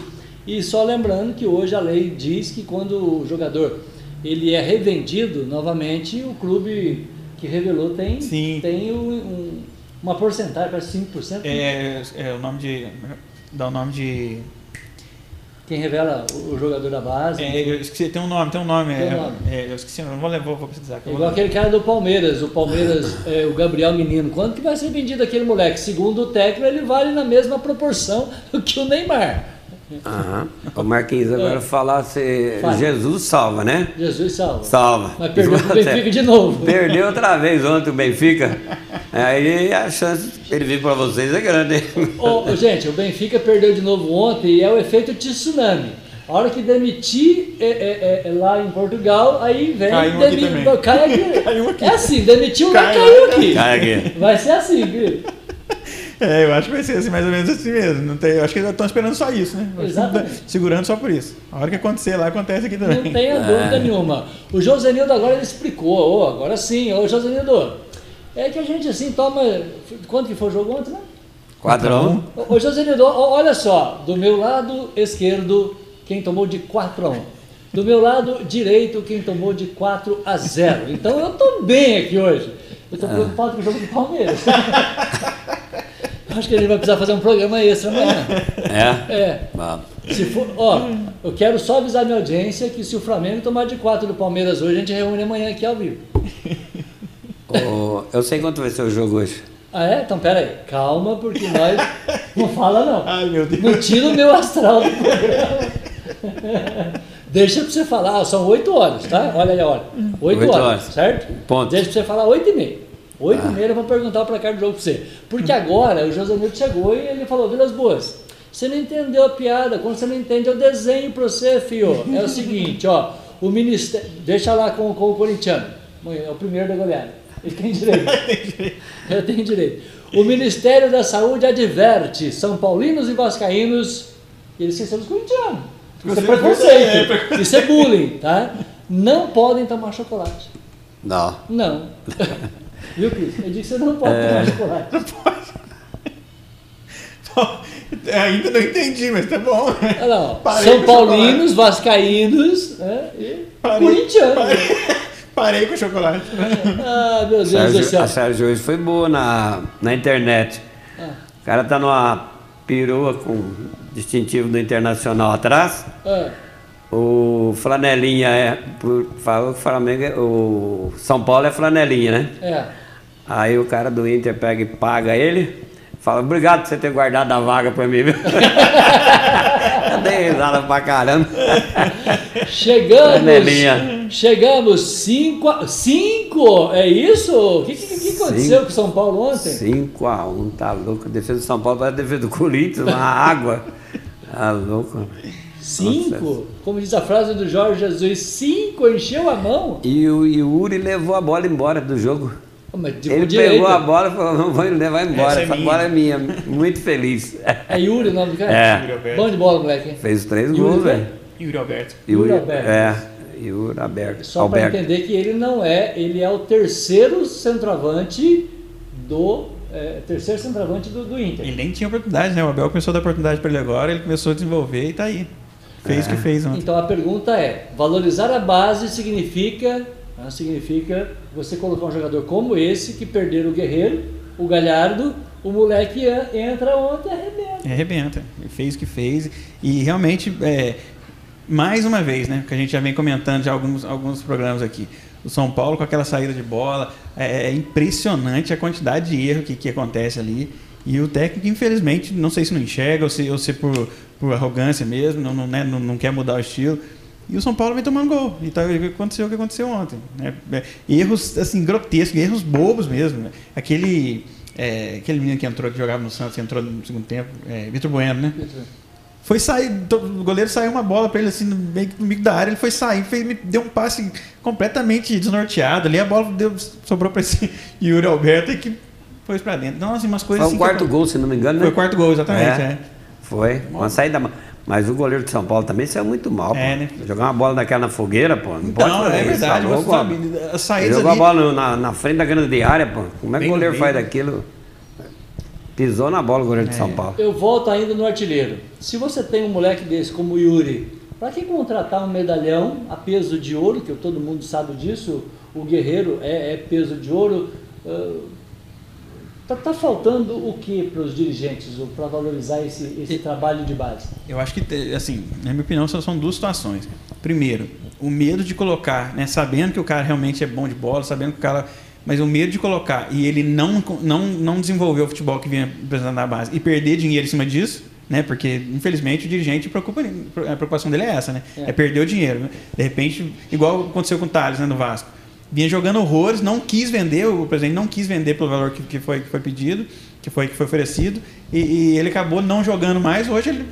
E só lembrando que hoje a lei diz que quando o jogador ele é revendido novamente, o clube que revelou tem, Sim. tem um- um- uma porcentagem, parece 5%. É, é o nome de. Dá o nome de. Quem revela o, jogador da base. É, eu esqueci, tem um nome, tem um nome. Tem é, nome. é, eu esqueci, não vou levar, vou precisar. Igual aquele cara do Palmeiras, o Palmeiras, é, o Gabriel Menino. Quanto que vai ser vendido aquele moleque? Segundo o técnico, ele vale na mesma proporção que o Neymar. Aham. O Marquinhos, agora falar se Fale. Jesus salva, né? Jesus salva. Salva. Mas perdeu pro Benfica de novo. Perdeu outra vez ontem o Benfica. Aí a chance de ele vir para vocês é grande. hein? Ô, gente, o Benfica perdeu de novo ontem e é o efeito tsunami. A hora que demitir é, é, é, é lá em Portugal, aí vem Cai aqui demi- também. cai aqui. Caiu aqui. É assim, demitiu lá, Caiu, caiu aqui. Cai aqui. Vai ser assim, querido. É, eu acho que vai ser assim, mais ou menos assim mesmo. Não tem, eu acho que eles estão esperando só isso, né? Exatamente. Segurando só por isso. A hora que acontecer lá, acontece aqui também. Não tenha dúvida nenhuma. O Josenildo agora ele explicou, ô, agora sim, ô Josenildo, é que a gente assim toma. Quanto que foi o jogo ontem, né? 4x1. Ô Josenildo, olha só, do meu lado esquerdo, quem tomou de 4 a 1. Do meu lado direito, quem tomou de 4 a 0. Então eu tô bem aqui hoje. Eu tô preocupado com o jogo do Palmeiras. Acho que a gente vai precisar fazer um programa extra amanhã. É? É. Se for, ó, eu quero só avisar minha audiência que se o Flamengo tomar de 4 do Palmeiras hoje, a gente reúne amanhã aqui ao vivo. Ô, eu sei quanto vai ser o jogo hoje. Ah, é? Então pera aí. Calma, porque nós. Não fala não. Ai, meu Deus. Não tira o meu astral do programa. Deixa pra você falar, são 8 horas, tá? Olha aí a hora. 8 Oito horas, horas. certo? Ponto. Deixa pra você falar 8 e meia. 8 e meia eu vou perguntar o placar do jogo pra você. Porque agora o Josanildo chegou e ele falou, Vilas Boas, você não entendeu a piada. Quando você não entende, eu desenho pra você, fio. É o seguinte, ó. O ministério. Deixa lá com, com o corintiano. É o primeiro da goleada. Ele tem direito. Eu tenho direito. O Ministério da Saúde adverte São Paulinos e Vascaínos. Eles esqueceram dos corintianos. Isso é preconceito. Isso é bullying, tá? Não podem tomar chocolate. Não. Não. Viu, Cris? Eu disse que você não pode tomar chocolate. Ainda não entendi, mas tá bom. Ó. Parei São Paulinos, Vascaínos né? e Parei. corintianos. Parei, parei com o chocolate. Ah, meu Deus do Sérgio, céu. a Sérgio hoje foi boa na, na internet. Ah. O cara tá numa perua com distintivo do Internacional atrás. Ah, O Flanelinha é. o Flamengo é, O São Paulo é Flanelinha, né? é. Aí o cara do Inter pega e paga ele. Fala, obrigado por você ter guardado a vaga pra mim, viu? Eu dei risada pra caramba. Chegamos. Panelinha. Chegamos 5 5 É isso? O que, que, que aconteceu Cinco. com o São Paulo ontem? 5x1, tá louco. A defesa do São Paulo parece a defesa do Corinthians, uma água. Tá louco. 5? Como diz a frase do Jorge Jesus, 5 encheu a mão. E o Yuri levou a bola embora do jogo. Ele direita. pegou a bola e falou, não, vai levar embora, Essa é bola é minha. Muito feliz. É Yuri o nome do cara? É. Bom de bola, moleque. hein? Fez os três Yuri, gols, velho. Yuri Alberto. Yuri Alberto. É, Yuri Alberto. Só para entender que ele não é, ele é o terceiro centroavante do. é, terceiro centroavante do, do Inter. Ele nem tinha oportunidade, né? O Abel começou a dar oportunidade pra ele agora, ele começou a desenvolver e tá aí. Fez o que fez ontem. Então a pergunta é: valorizar a base significa, né, significa você colocar um jogador como esse que perder o Guerreiro, o Galhardo, o moleque en- entra ontem e arrebenta. É, arrebenta. Fez o que fez. E realmente, é, mais uma vez, né? Que a gente já vem comentando já alguns, alguns programas aqui. O São Paulo com aquela saída de bola. É, é impressionante a quantidade de erro que, que acontece ali. E o técnico, infelizmente, não sei se não enxerga ou se, ou se por, por arrogância mesmo, não, não, né, não, não quer mudar o estilo. E o São Paulo vem tomando gol. E tá, aconteceu o que aconteceu ontem. né? É, erros assim, grotescos, erros bobos mesmo. né? Aquele, é, aquele menino que entrou, que jogava no Santos, que entrou no segundo tempo, é, Vitor Bueno, né? Foi sair, o goleiro saiu uma bola pra ele assim no meio no meio da área, ele foi sair, fez, me deu um passe completamente desnorteado ali, a bola deu, sobrou pra esse Yuri Alberto e que foi pra dentro. Então, assim, umas coisas Foi o assim quarto que, gol, se não me engano, né? Foi o quarto gol, exatamente, É. é. Foi, uma saída. ma- Mas o goleiro de São Paulo também saiu muito mal, É, pô. né? Jogar uma bola daquela na fogueira, pô. Não pode fazer é isso, verdade, tá você louco, sabe, jogou ali... a bola na, na frente da grande área, pô. Como é que o goleiro faz daquilo? Pisou na bola o goleiro É. de São Paulo. Eu volto ainda no artilheiro. Se você tem um moleque desse como o Yuri, para que contratar um medalhão a peso de ouro, que todo mundo sabe disso, o Guerreiro é, é peso de ouro. ah, tá, tá faltando o que para os dirigentes para valorizar esse, esse trabalho de base? Eu acho que, te- assim, na minha opinião, são- são duas situações. Primeiro, o medo de colocar, né, sabendo que o cara realmente é bom de bola, sabendo que o cara. Mas o medo de colocar e ele não, não, não desenvolver o futebol que vinha apresentando na base e perder dinheiro em cima disso, né? Porque, infelizmente, o dirigente, preocupa, a preocupação dele é essa, né? É. É, perder o dinheiro. né? De repente, igual aconteceu com o Thales, né, no Vasco. Vinha jogando horrores, não quis vender, o presidente não quis vender pelo valor que, que, foi, que foi pedido, que foi, que foi oferecido, e, e ele acabou não jogando mais, hoje ele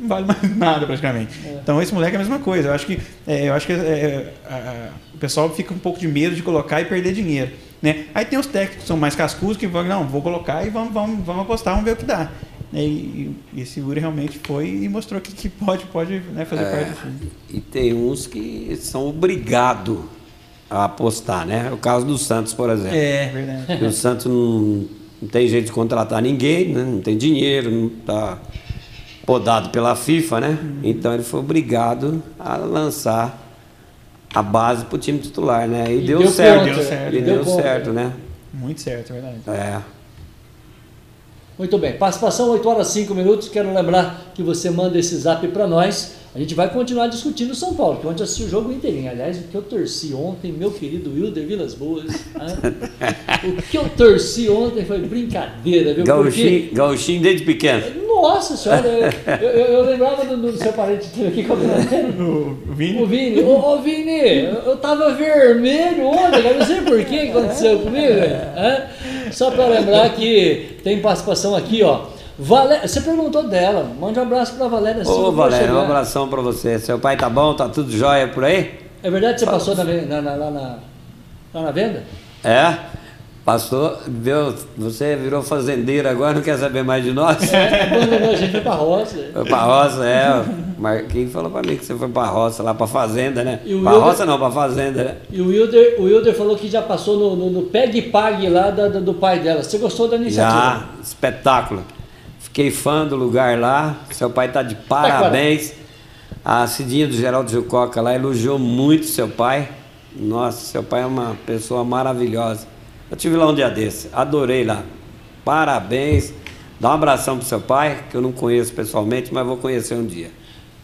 não vale mais nada praticamente. É. Então esse moleque é a mesma coisa. Eu acho que, é, eu acho que é, a- a- o pessoal fica um pouco de medo de colocar e perder dinheiro. Né? Aí tem os técnicos que são mais cascudos que vão, não, vou colocar e vamos, vamos, vamos apostar, vamos ver o que dá. E, e, esse Uri realmente foi e mostrou que, que pode, pode né, fazer É, parte do time. e tem uns que são obrigados apostar, né? O caso do Santos, por exemplo. É, verdade. O Santos não, não tem jeito de contratar ninguém, né? não tem dinheiro, não está podado pela FIFA, né? Então ele foi obrigado a lançar a base para o time titular, né? E, E deu, deu certo. conta, Deu certo, E deu deu, conta. certo, né? Muito certo, é verdade. É. Muito bem, participação 8 horas 5 minutos. Quero lembrar que você manda esse zap para nós. A gente vai continuar discutindo o São Paulo, que ontem eu assisti o jogo inteirinho. Aliás, o que eu torci ontem, meu querido Wilder Vilas Boas. o que eu torci ontem foi brincadeira, viu? Porque, Gauchinho, gauchinho desde pequeno. nossa senhora, eu, eu, eu- eu lembrava do, do seu parente aqui com a O O Vini, Vini, ô, ô Vini, eu, eu tava vermelho ontem, cara, não sei por que aconteceu comigo. né? Só para lembrar que tem participação aqui, ó. Valé... Você perguntou dela, mande um abraço pra Valéria Silva. Ô, Valério, um abração para você. Seu pai tá bom? Tá tudo jóia por aí? É verdade que você passou na, na, na, lá na, lá na venda? É? Passou, viu? Você virou fazendeiro agora, não quer saber mais de nós? É, abandonou a gente foi pra roça. Foi pra roça, é. O Marquinhos falou pra mim que você foi pra roça, lá pra fazenda, né? E pra Wilder- roça não, pra fazenda, né? E o Wilder, o Wilder falou que já passou no, no, no Peg Pag lá da- do pai dela. Você gostou da iniciativa? Já, espetáculo. Fiquei fã do lugar lá. Seu pai tá de parabéns. A Cidinha do Geraldo Jucoca lá elogiou muito seu pai. Nossa, seu pai é uma pessoa maravilhosa. Eu tive lá um dia desse, adorei lá. Parabéns. Dá um abração pro seu pai, que eu não conheço pessoalmente, mas vou conhecer um dia.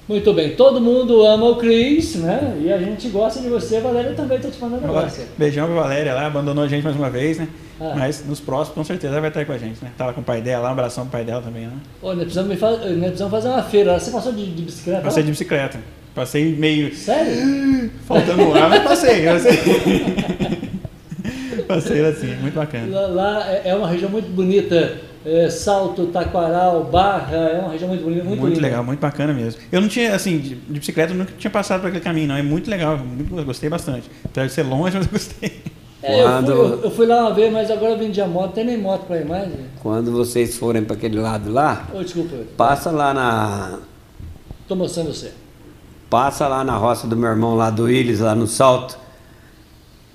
Muito bem, todo mundo ama o Cris, né? E a gente gosta de você, Valéria também tá te mandando um abraço. Beijão pra Valéria lá, abandonou a gente mais uma vez, né? Ah. Mas nos próximos, com certeza, ela vai estar aí com a gente, né? Lá com o pai dela, lá, um abração pro pai dela também, né? Nós precisamos, fa- precisamos fazer uma feira. Você passou de, de bicicleta? Passei lá? de bicicleta. Passei meio Sério? faltando ar, mas passei. passei. passei assim, muito bacana. Lá, lá é é uma região muito bonita. É, Salto, Taquaral, Barra, é uma região muito bonita. Muito, Muito, linda. legal, muito bacana mesmo. Eu não tinha, assim, de, de bicicleta eu nunca tinha passado por aquele caminho, não. É muito legal, muito, eu gostei bastante. Apesar de ser longe, mas eu gostei. É, eu, fui, eu, eu fui lá uma vez, mas agora eu vendi a moto. Tem nem moto pra ir mais? né? Quando vocês forem para aquele lado lá, Ô, desculpa, passa lá na tô mostrando você. passa lá na roça do meu irmão lá do Willis, lá no Salto,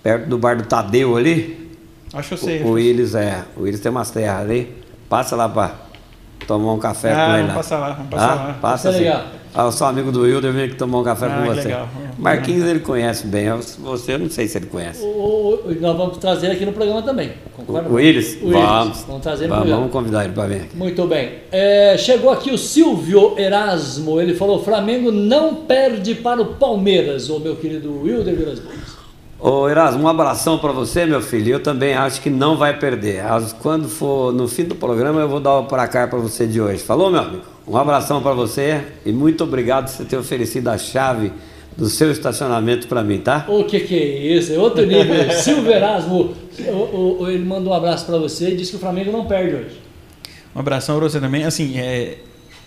perto do bar do Tadeu ali. Acho que eu sei. O Willis é, o Willis tem umas terras ali. Passa lá para tomar um café Ah, com ele vamos lá. passar lá, vamos passar Ah, lá. Passa assim. legal. Ah, eu sou amigo do Wilder, vem aqui tomar um café Ah, com você. legal. Marquinhos ele conhece bem, você eu não sei se ele conhece. O, o- nós vamos trazer aqui no programa também. Concorda? O Willis? O Willis. Vamos. Vamos trazer no Vamos, vamos convidar ele para vir aqui. Muito bem. É, chegou aqui o Silvio Erasmo. Ele falou: Flamengo não perde para o Palmeiras, o meu querido Wilder Vilas Boas. Ô Erasmo, um abração para você, meu filho. Eu também acho que não vai perder. Quando for no fim do programa, eu vou dar o placar para você de hoje. Falou, meu amigo? Um abração para você e muito obrigado por você ter oferecido a chave do seu estacionamento para mim, tá? O que, que é isso? É outro nível. Silvio Erasmo, o- o- ele mandou um abraço para você e disse que o Flamengo não perde hoje. Um abração pra você também. Assim, é,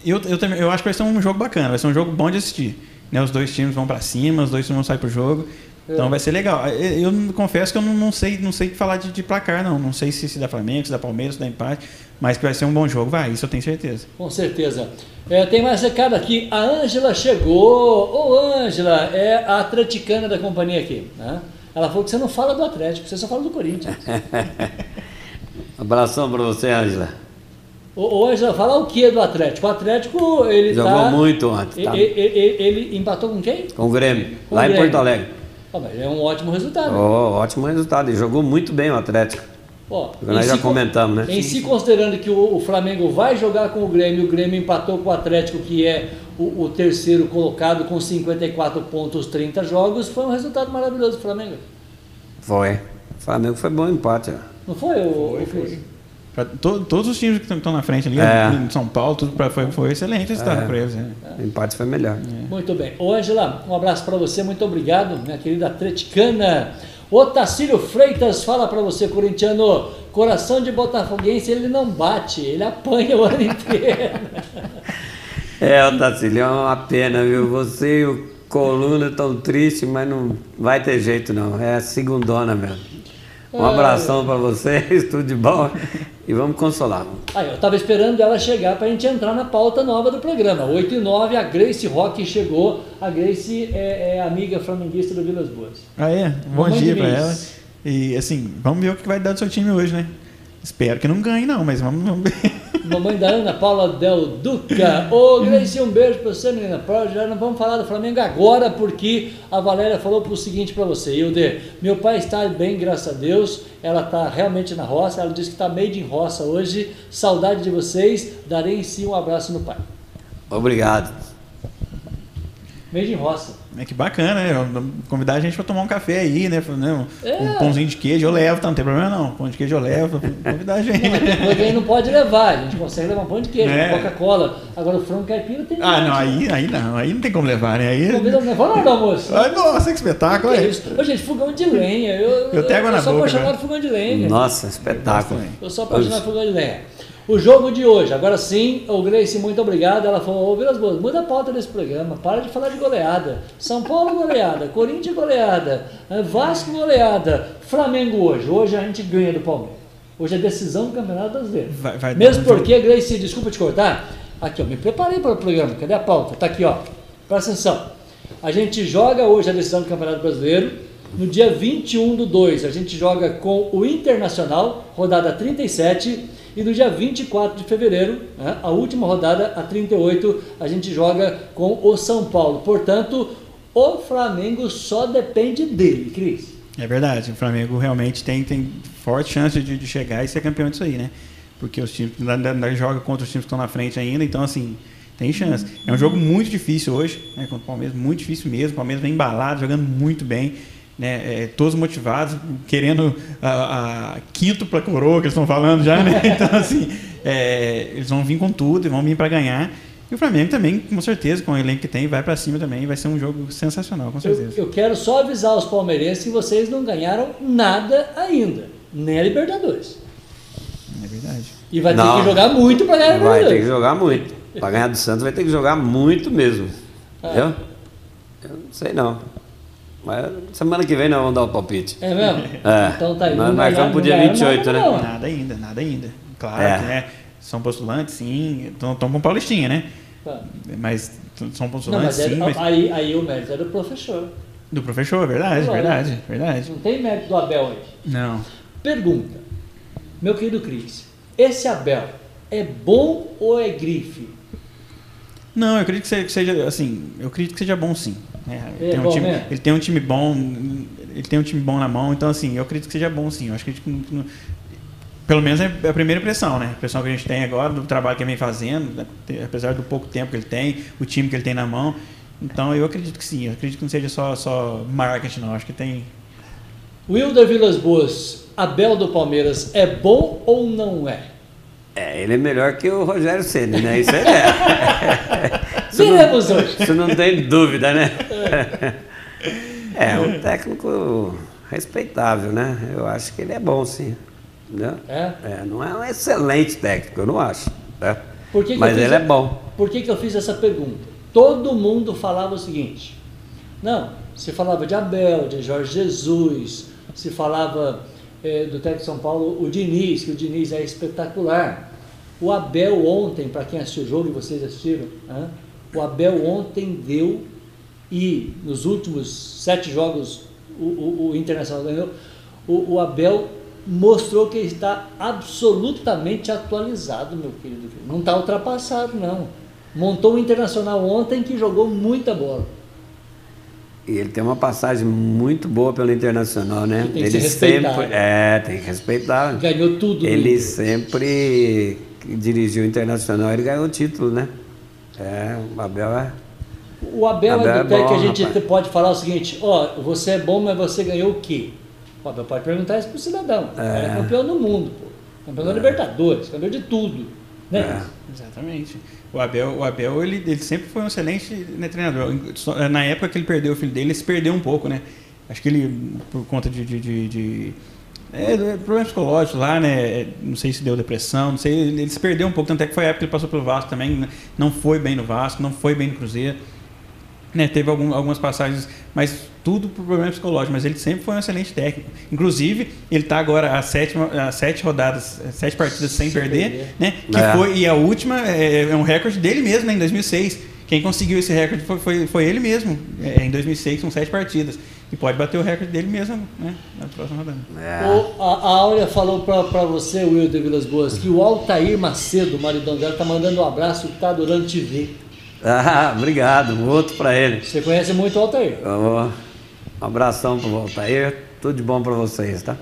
eu, eu, também, eu acho que vai ser um jogo bacana, vai ser um jogo bom de assistir. Né? Os dois times vão pra cima, os dois times vão sair pro jogo. Então vai ser legal. Eu, confesso que eu não, não sei, não sei falar de, de placar, não. Não sei se, se dá Flamengo, se dá Palmeiras, se dá empate, mas que vai ser um bom jogo, vai, isso eu tenho certeza. Com certeza. É, tem mais recado aqui. A Ângela chegou. Ô, Ângela, é a atleticana da companhia aqui. Né? Ela falou que você não fala do Atlético, você só fala do Corinthians. Abração para você, Ângela. Ô, Ângela, fala o que do Atlético? O Atlético, ele Jogou tá... muito ontem, tá? Ele, ele- ele empatou com quem? Com o Grêmio, Com lá o em Grêmio. Porto Alegre. Mas é um ótimo resultado. Ó, ótimo resultado. Ele jogou muito bem o Atlético. Ó, Nós em já se comentamos, né? Em se considerando que o, o Flamengo vai jogar com o Grêmio, o Grêmio empatou com o Atlético, que é o, o terceiro colocado com 54 pontos, 30 jogos, foi um resultado maravilhoso do Flamengo. Foi. O Flamengo foi bom empate. ó. Não foi, o, o Cris? Pra to- todos os times que estão na frente ali, É. em São Paulo, tudo pra, foi, foi excelente o resultado É. para eles. né? O empate foi melhor. Muito bem. Ô, Angela, um abraço para você, muito obrigado, minha querida atleticana. O Tacílio Freitas fala para você, corintiano, coração de botafoguense, ele não bate, ele apanha o ano inteiro. É, Otacílio, é uma pena, viu? Você e o Coluna tão triste, mas não vai ter jeito não. É a segundona mesmo. Um abração para vocês, tudo de bom. E vamos consolar. Aí, eu estava esperando ela chegar para a gente entrar na pauta nova do programa. 8 e 9, a Grace Rock chegou. A Grace é, é amiga flamenguista do Vilas Boas. Ah, é? Bom Mamãe dia Miss. ela. E assim, vamos ver o que vai dar do seu time hoje, né? Espero que não ganhe, não, mas vamos, vamos ver. Mamãe da Ana Paula Del Duca. Ô, Grace, um beijo pra você, menina. Já não vamos falar do Flamengo agora, porque a Valéria falou pro seguinte pra você, Hilde. Meu pai está bem, graças a Deus. Ela tá realmente na roça. Ela disse que tá meio de roça hoje. Saudade de vocês. Darei em si um abraço no pai. Obrigado. Meio de roça. É que bacana, né? Convidar a gente pra tomar um café aí, né? Né? Um, É. um pãozinho de queijo eu levo, tá? Não tem problema não. Pão de queijo eu levo. Convidar a gente. Não, mas tem coisa que a gente não pode levar. A gente consegue levar um pão de queijo, É. Coca-Cola. Agora o frango caipira tem Ah, não, aí, aí não. Aí não tem como levar, né? Aí. Convida não vamos na hora do almoço. Ai, nossa, que espetáculo. Que é isso? Ô, gente, fogão de lenha. Eu, Eu tenho água na eu sou boca, apaixonado né? por fogão de lenha. Nossa, espetáculo. Eu sou apaixonado por fogão de lenha. O jogo de hoje, agora sim, o Grace, muito obrigado. Ela falou: Ô Vilas Boas, muda a pauta desse programa, para de falar de goleada. São Paulo goleada, Corinthians goleada, eh, Vasco goleada, Flamengo hoje. Hoje a gente ganha do Palmeiras. Hoje é decisão do Campeonato Brasileiro. Vai- vai Mesmo porque, Grace, desculpa te cortar, aqui, ó, me preparei para o programa. Cadê a pauta? Tá aqui, ó. Presta atenção. A gente joga hoje a decisão do Campeonato Brasileiro. No dia 21 do 2, a gente joga com o Internacional, rodada 37. E no dia 24 de fevereiro, né, a última rodada, a 38, a gente joga com o São Paulo. Portanto, o Flamengo só depende dele, Cris. É verdade, o Flamengo realmente tem, tem forte chance de, de chegar e ser campeão disso aí, né? Porque os times ainda, ainda joga contra os times que estão na frente ainda, então assim, tem chance. É um jogo muito difícil hoje, né? Contra o Palmeiras, muito difícil mesmo. O Palmeiras vem embalado, jogando muito bem. Né, é, todos motivados, querendo a, a quinto para coroa que eles estão falando já, né? Então, assim, é, eles vão vir com tudo e vão vir para ganhar. E o Flamengo também, com certeza, com o elenco que tem, vai para cima também. Vai ser um jogo sensacional, com Eu, certeza. eu quero só avisar os palmeirenses que vocês não ganharam nada ainda, nem a Libertadores. É verdade. E vai Não. ter que jogar muito para ganhar a Vai ter que Libertadores. jogar muito. Para ganhar do Santos vai ter que jogar muito mesmo. É. Entendeu? Eu não sei não. Mas semana que vem nós vamos dar o palpite. É mesmo? É. Então tá aí. Nós Não marcamos pro dia não ganharam 28, nada, né? não. Nada ainda, nada ainda. Claro É. que né, são postulantes, sim. Estão com Paulistinha, né? Tá. Mas são Não, postulantes, mas é- sim. Mas... aí, aí o mérito é do professor. Do professor, verdade, Claro. verdade, verdade. Não tem mérito do Abel aí. Não. Pergunta, meu querido Cris, esse Abel é bom ou é grife? Não, eu acredito que seja, que seja, assim, eu acredito que seja bom sim. É, É ele, tem um bom time, mesmo? ele tem um time bom, ele tem um time bom na mão, então assim, eu acredito que seja bom sim. Eu acho que não- pelo menos é a primeira impressão, né? A impressão que a gente tem agora do trabalho que ele vem fazendo, né? Apesar do pouco tempo que ele tem, o time que ele tem na mão. Então eu acredito que sim, eu acredito que não seja só, só marketing, não. Eu acho que tem. Wilder Vilas Boas, Abel do Palmeiras, é bom ou não é? É, ele é melhor que o Rogério Ceni, né? Isso aí é. Isso não- hoje. Isso não tem dúvida, né? É, um técnico respeitável, né? Eu acho que ele é bom, sim. Entendeu? É? É, não é um excelente técnico, eu não acho. né? Por que que Mas ele a- é bom. Por que, que eu fiz essa pergunta? Todo mundo falava o seguinte: não, se falava de Abel, de Jorge Jesus, se falava eh, do de São Paulo, o Diniz, que o Diniz é espetacular. O Abel ontem, para quem assistiu o jogo e vocês assistiram, o Abel ontem deu e nos últimos sete jogos o, o- o Internacional ganhou, o, o Abel mostrou que ele está absolutamente atualizado, meu querido. Não está ultrapassado, não. Montou o Internacional ontem que jogou muita bola. E ele tem uma passagem muito boa pelo Internacional, né? Que tem que ele sempre. É, tem que respeitar. Ganhou tudo. Ele Inter. sempre dirigiu o Internacional, ele ganhou o título, né? É, o Abel é. O Abel, Abel é é do técnico que a bom, gente rapaz. pode falar o seguinte: ó, você é bom, mas você ganhou o quê? O Abel pode perguntar isso pro cidadão. É. É campeão do mundo, pô. Campeão da Libertadores, campeão de tudo. Né? É. Exatamente. O Abel, o Abel ele, ele sempre foi um excelente né, treinador. Só- Na época que ele perdeu o filho dele, ele se perdeu um pouco, né? Acho que ele, por conta de. de, de, de é, é, problemas psicológicos lá, né? Não sei se deu depressão, não sei. Ele, ele se perdeu um pouco, tanto é que foi a época que ele passou pelo Vasco também. né? Não foi bem no Vasco, não foi bem no Cruzeiro. Né, teve algum, algumas passagens, mas tudo por problema psicológico, mas ele sempre foi um excelente técnico. Inclusive, ele está agora a sétima, a sete rodadas, sete partidas sem, sem perder, perder, né? Que é. foi e a última é, é, um recorde dele mesmo, né, em 2006. Quem conseguiu esse recorde foi, foi, foi ele mesmo, é, em 2006, com sete partidas. E pode bater o recorde dele mesmo né, na próxima rodada. É. O, a, a Áurea falou para você, Will de Vilas Boas, que o Altair Macedo, o maridão dela, tá mandando um abraço que tá adorando te ver. Ah, obrigado. Um outro para ele. Você conhece muito o Altair? Um abração pro Altair. Tudo de bom para vocês, tá?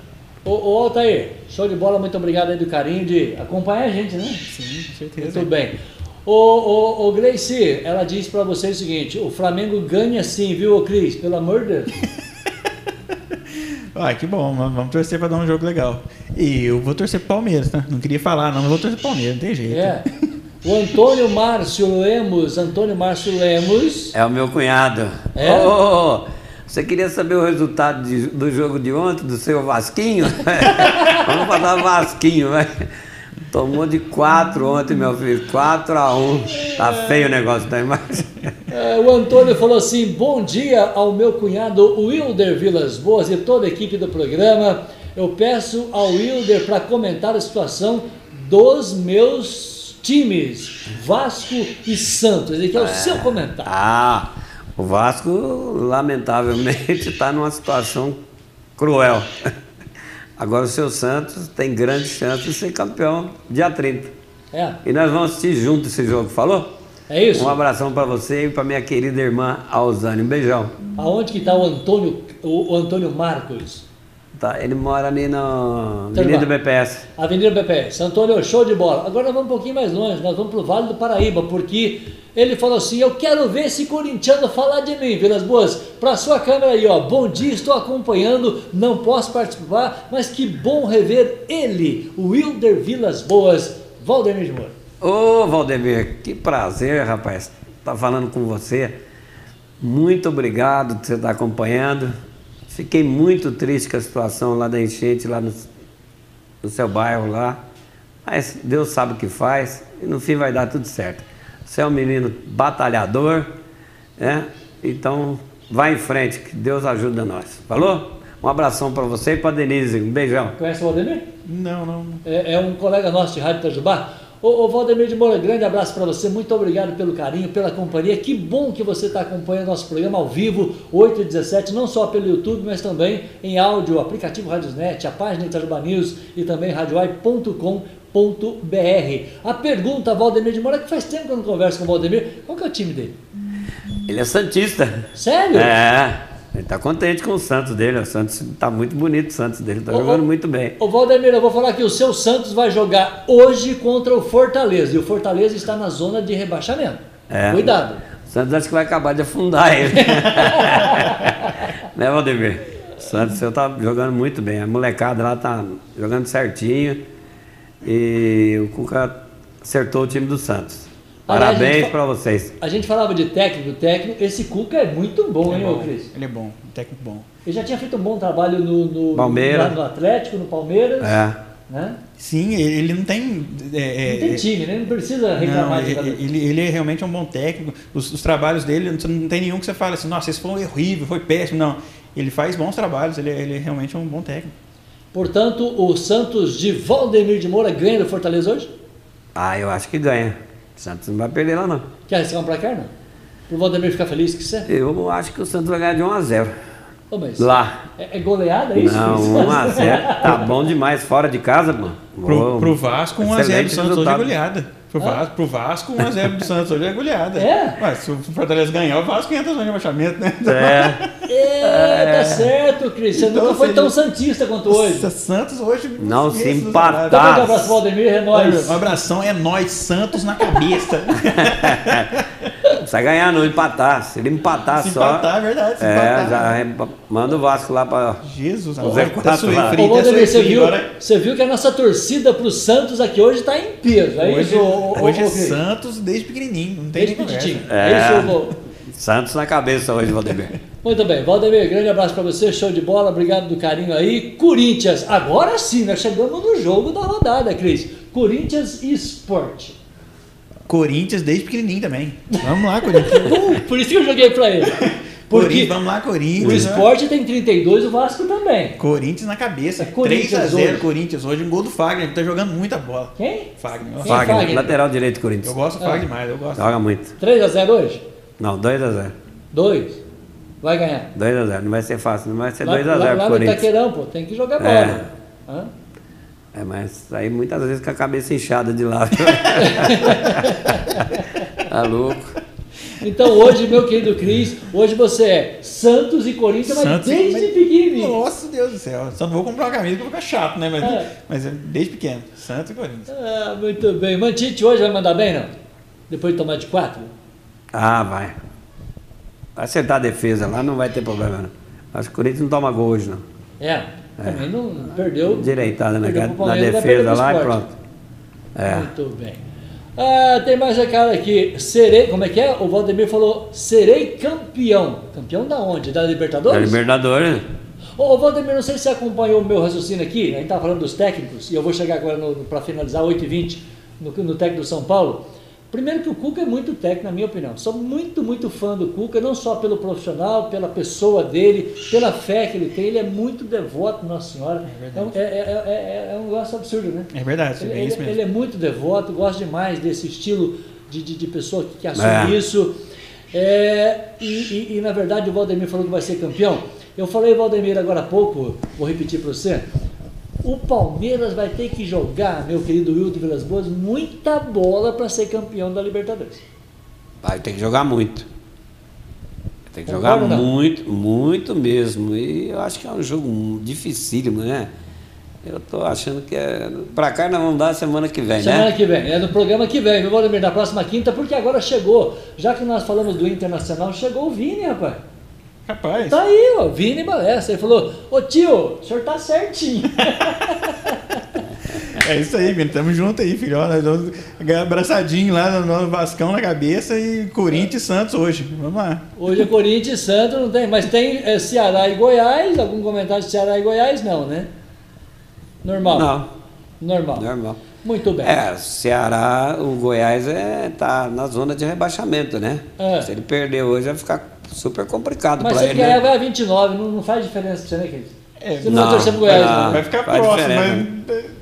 Ô, ô, Altair, show de bola. Muito obrigado aí do carinho de acompanhar a gente, né? Sim, com certeza. Muito bem. Ô, ô, ô Gracie, ela disse para você o seguinte: o Flamengo ganha sim, viu, Cris? Pelo amor de Deus. Ah, que bom, vamos torcer para dar um jogo legal. E eu vou torcer pro Palmeiras, tá? Não queria falar, não, mas vou torcer pro Palmeiras, não tem jeito. É. O Antônio Márcio Lemos, Antônio Márcio Lemos. É o meu cunhado. É? Oh, você queria saber o resultado de, do jogo de ontem, do seu Vasquinho? Vamos falar Vasquinho, vai. Tomou de 4 ontem, meu filho. 4 a 1. Tá feio o negócio da imagem. É, o Antônio falou assim: bom dia ao meu cunhado Wilder Vilas Boas e toda a equipe do programa. Eu peço ao Wilder para comentar a situação dos meus times, Vasco e Santos. Ele quer é o seu comentário. Ah, o Vasco, lamentavelmente, está numa situação cruel. Agora o seu Santos tem grande chance de ser campeão dia 30. É. E nós vamos assistir junto esse jogo, falou? É isso? Um abração para você e para minha querida irmã Alzane. Um beijão. Aonde que está o Antônio, o Antônio Marcos? Tá, ele mora ali na Avenida BPS. Avenida BPS. Antônio, show de bola. Agora vamos um pouquinho mais longe, nós vamos para o Vale do Paraíba, porque ele falou assim: Eu quero ver esse corintiano falar de mim, Vilas Boas. Para sua câmera aí, ó. Bom dia, estou acompanhando, não posso participar, mas que bom rever ele, o Wilder Vilas Boas, Valdemir de Moura. Ô, Valdemir, que prazer, rapaz, estar tá falando com você. Muito obrigado por você estar acompanhando. Fiquei muito triste com a situação lá da enchente, lá no, no seu bairro lá. Mas Deus sabe o que faz e no fim vai dar tudo certo. Você é um menino batalhador, né? Então vai em frente, que Deus ajuda nós. Falou? Um abração para você e para Denise. Um beijão. Conhece o Valdemir? Não, não. É, é um colega nosso de Rádio Itajubá. Ô, ô Valdemir de Moura, grande abraço para você, muito obrigado pelo carinho, pela companhia. Que bom que você está acompanhando nosso programa ao vivo, 8 e 17, não só pelo YouTube, mas também em áudio, aplicativo Radiosnet, a página Itajuba News e também radioai.com.br. A pergunta, Valdemir de Moura, que faz tempo que eu não converso com o Valdemir, qual que é o time dele? Ele é Santista. Sério? É. Ele está contente com o Santos dele. O Santos está muito bonito, o Santos dele está jogando muito bem. Ô Valdemir, eu vou falar que o seu Santos vai jogar hoje contra o Fortaleza. E o Fortaleza está na zona de rebaixamento. É, Cuidado. O Santos acho que vai acabar de afundar ele. né, Valdemir? O Santos seu tá jogando muito bem. A molecada lá tá jogando certinho. E o Cuca acertou o time do Santos. Parabéns para vocês. A gente falava de técnico, técnico. Esse Cuca é muito bom, é hein, bom. Cris? Ele é bom, um técnico bom. Ele já tinha feito um bom trabalho no, no, Palmeiras. no Atlético, no Palmeiras. É. Né? Sim, ele não tem. É, não tem é, time, né? Não precisa reclamar não, de ele, ele, ele é realmente um bom técnico. Os, os, trabalhos dele, não tem nenhum que você fale assim, nossa, esse foi horrível, foi péssimo. Não. Ele faz bons trabalhos, ele, ele é realmente um bom técnico. Portanto, o Santos de Valdemir de Moura ganha do Fortaleza hoje? Ah, eu acho que ganha. Santos não vai perder lá, não. Quer arriscar um placar, não? Para o Valdemir ficar feliz que você? Eu acho que o Santos vai ganhar de 1 a 0 Ô, mas lá. É, é goleada é isso? Não, 1 a 0 Tá bom demais. Fora de casa, mano. Pro, pro Vasco, 1 a 0 do Santos hoje é goleada. Pro, ah. Vasco, pro Vasco, 1x0 do Santos hoje é goleada. É? Mas se o Fortaleza ganhar, o Vasco entra no rebaixamento, né? É. é, tá certo, Cris. Você então, nunca foi tão santista quanto hoje. Santos hoje. Não se empatar. Então, um abraço, Valdemir, é nóis. Um abração, é nóis, Santos na cabeça. Precisa ganhar, não empatar. Se ele empatar se só. Empatar, é verdade. Se é, empatar. já manda o Vasco lá para. Jesus, o 04 lá. Ô, Valdemir, você viu, você viu que a nossa torcida pro Santos aqui hoje tá em peso. É hoje, isso, hoje é Santos desde pequenininho. Não tem desde pequenininho. É. é isso, Santos na cabeça hoje, Valdemir. Muito bem, Valdemir, grande abraço para você, show de bola, obrigado do carinho aí. Corinthians, agora sim, nós chegamos no jogo da rodada, Cris. Corinthians e Sport. Corinthians desde pequenininho também. Vamos lá, Corinthians. Por isso que eu joguei pra ele. Porque Corinthians, vamos lá, o Corinthians. esporte tem 32, o Vasco também. Corinthians na cabeça. É Corinthians 3x0 hoje. Corinthians hoje. Um gol do Fagner. Ele tá jogando muita bola. Quem? Fagner. Quem? Fagner, Fagner. lateral direito do Corinthians. Eu gosto do Ah. Fagner demais. Eu gosto. Joga muito. 3x0 hoje? Não, 2x0. 2. Vai ganhar. 2x0. Não vai ser fácil, não vai ser Lá, 2x0 lá, pro lá no Corinthians. Itaquerão, pô, tem que jogar bola. É. Hã? É, mas aí muitas vezes com a cabeça inchada de lado. tá louco. Então hoje, meu querido Cris, hoje você é Santos e Corinthians, mas Santos- desde mas- pequenininho. Nossa, Deus do céu. Só não vou comprar uma camisa que vai ficar chato, né? Mas, É. mas é desde pequeno. Santos e Corinthians. Ah, muito bem. Mantite hoje vai mandar bem, não? Depois de tomar de 4? Ah, vai. Vai acertar a defesa lá, não vai ter problema não. Acho que o Corinthians não toma gol hoje, não. É, também não perdeu. Direitada na, perdeu na defesa lá e pronto. É. Muito bem. Ah, tem mais a cara aqui. Serei, como é que é? O Valdemir falou: serei campeão. Campeão da onde? Da Da Libertadores? Libertadores, né? Ô, ô, Valdemir, não sei se você acompanhou o meu raciocínio aqui. A gente estava falando dos técnicos, e eu vou chegar agora para finalizar 8h20 no, no técnico do São Paulo. Primeiro que o Cuca é muito técnico, na minha opinião. Sou muito, muito fã do Cuca, não só pelo profissional, pela pessoa dele, pela fé que ele tem. Ele é muito devoto, Nossa Senhora. É, um- é, é, é- é um negócio absurdo, né? É verdade, Ele, é isso mesmo. ele é muito devoto, gosta demais desse estilo de, de, de pessoa que, que assume É. isso. É, e, e- e, na verdade o Valdemir falou que vai ser campeão. Eu falei, Valdemir, agora há pouco, vou repetir para você. O Palmeiras vai ter que jogar, meu querido Wilton Vilas Boas, muita bola para ser campeão da Libertadores. Vai ter que jogar muito. Tem que Concorda jogar não? muito, muito mesmo. E eu acho que é um jogo dificílimo, né? Eu tô achando que é. Pra cá nós vamos dar semana que vem, Semana né? que vem, é no programa que vem, viu, Valdemir? Na próxima quinta, porque agora chegou. Já que nós falamos do Internacional, chegou o Vini, rapaz. Rapaz. Tá aí, ó, Vini Balessa. Ele falou: Ô tio, o senhor tá certinho. É isso aí, Vini. Tamo junto aí, filho. Ó, Nós vamos ganhar abraçadinho lá no, no Vascão na cabeça e Corinthians e Santos hoje. Vamos lá. Hoje é Corinthians e Santos, não tem, mas tem é, Ceará e Goiás. Algum comentário de Ceará e Goiás? Não, né? Normal. Não, Normal. normal. Muito bem. É, Ceará, o Goiás é, tá na zona de rebaixamento, né? É. Se ele perder hoje, vai ficar super complicado mas pra se ele. ele ganhar, né? vai a 29, não, não faz diferença pra você, né, Cris? É, você não, vai não, torcer pro Goiás, não. não. Vai ficar Faz próximo, diferença.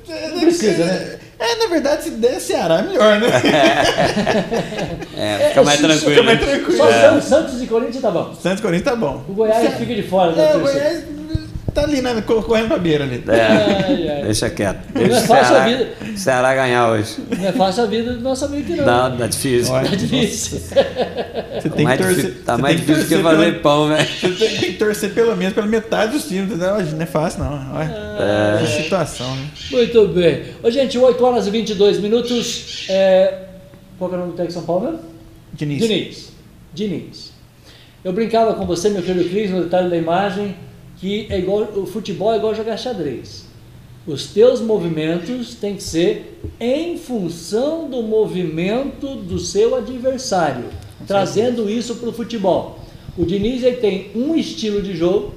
mas. Não precisa, né? É, na verdade, se der Ceará, é melhor, né? É, fica mais se- se- tranquilo. fica mais né? tranquilo. Só É. Santos, Santos e Corinthians tá bom. Santos e Corinthians tá bom. O Goiás fica de fora da É, o torcida. Goiás tá ali, né? Correndo pra beira ali. É, Ai, ai. deixa quieto. Não é Deixa fácil a Ceará, vida. Ceará ganhar hoje. Não é fácil a vida do nosso amigo que não. Não, tá difícil. Olha, Tá difícil. Você Tá tem mais que torcer. tá você mais tem que difícil que fazer pela- pão, velho. Você tem que torcer pelo menos pela metade dos times, entendeu? Não é fácil, não. Olha, É. que situação, né? Muito bem. Ô, gente, 8 horas e 22 minutos. É... Qual que é o nome do técnico de São Paulo mesmo? Diniz. Diniz. Diniz. Eu brincava com você, meu querido Cris, no detalhe da imagem, que é igual, o futebol é igual jogar xadrez. Os teus movimentos têm que ser em função do movimento do seu adversário, trazendo isso para o futebol. O Diniz ele tem um estilo de jogo,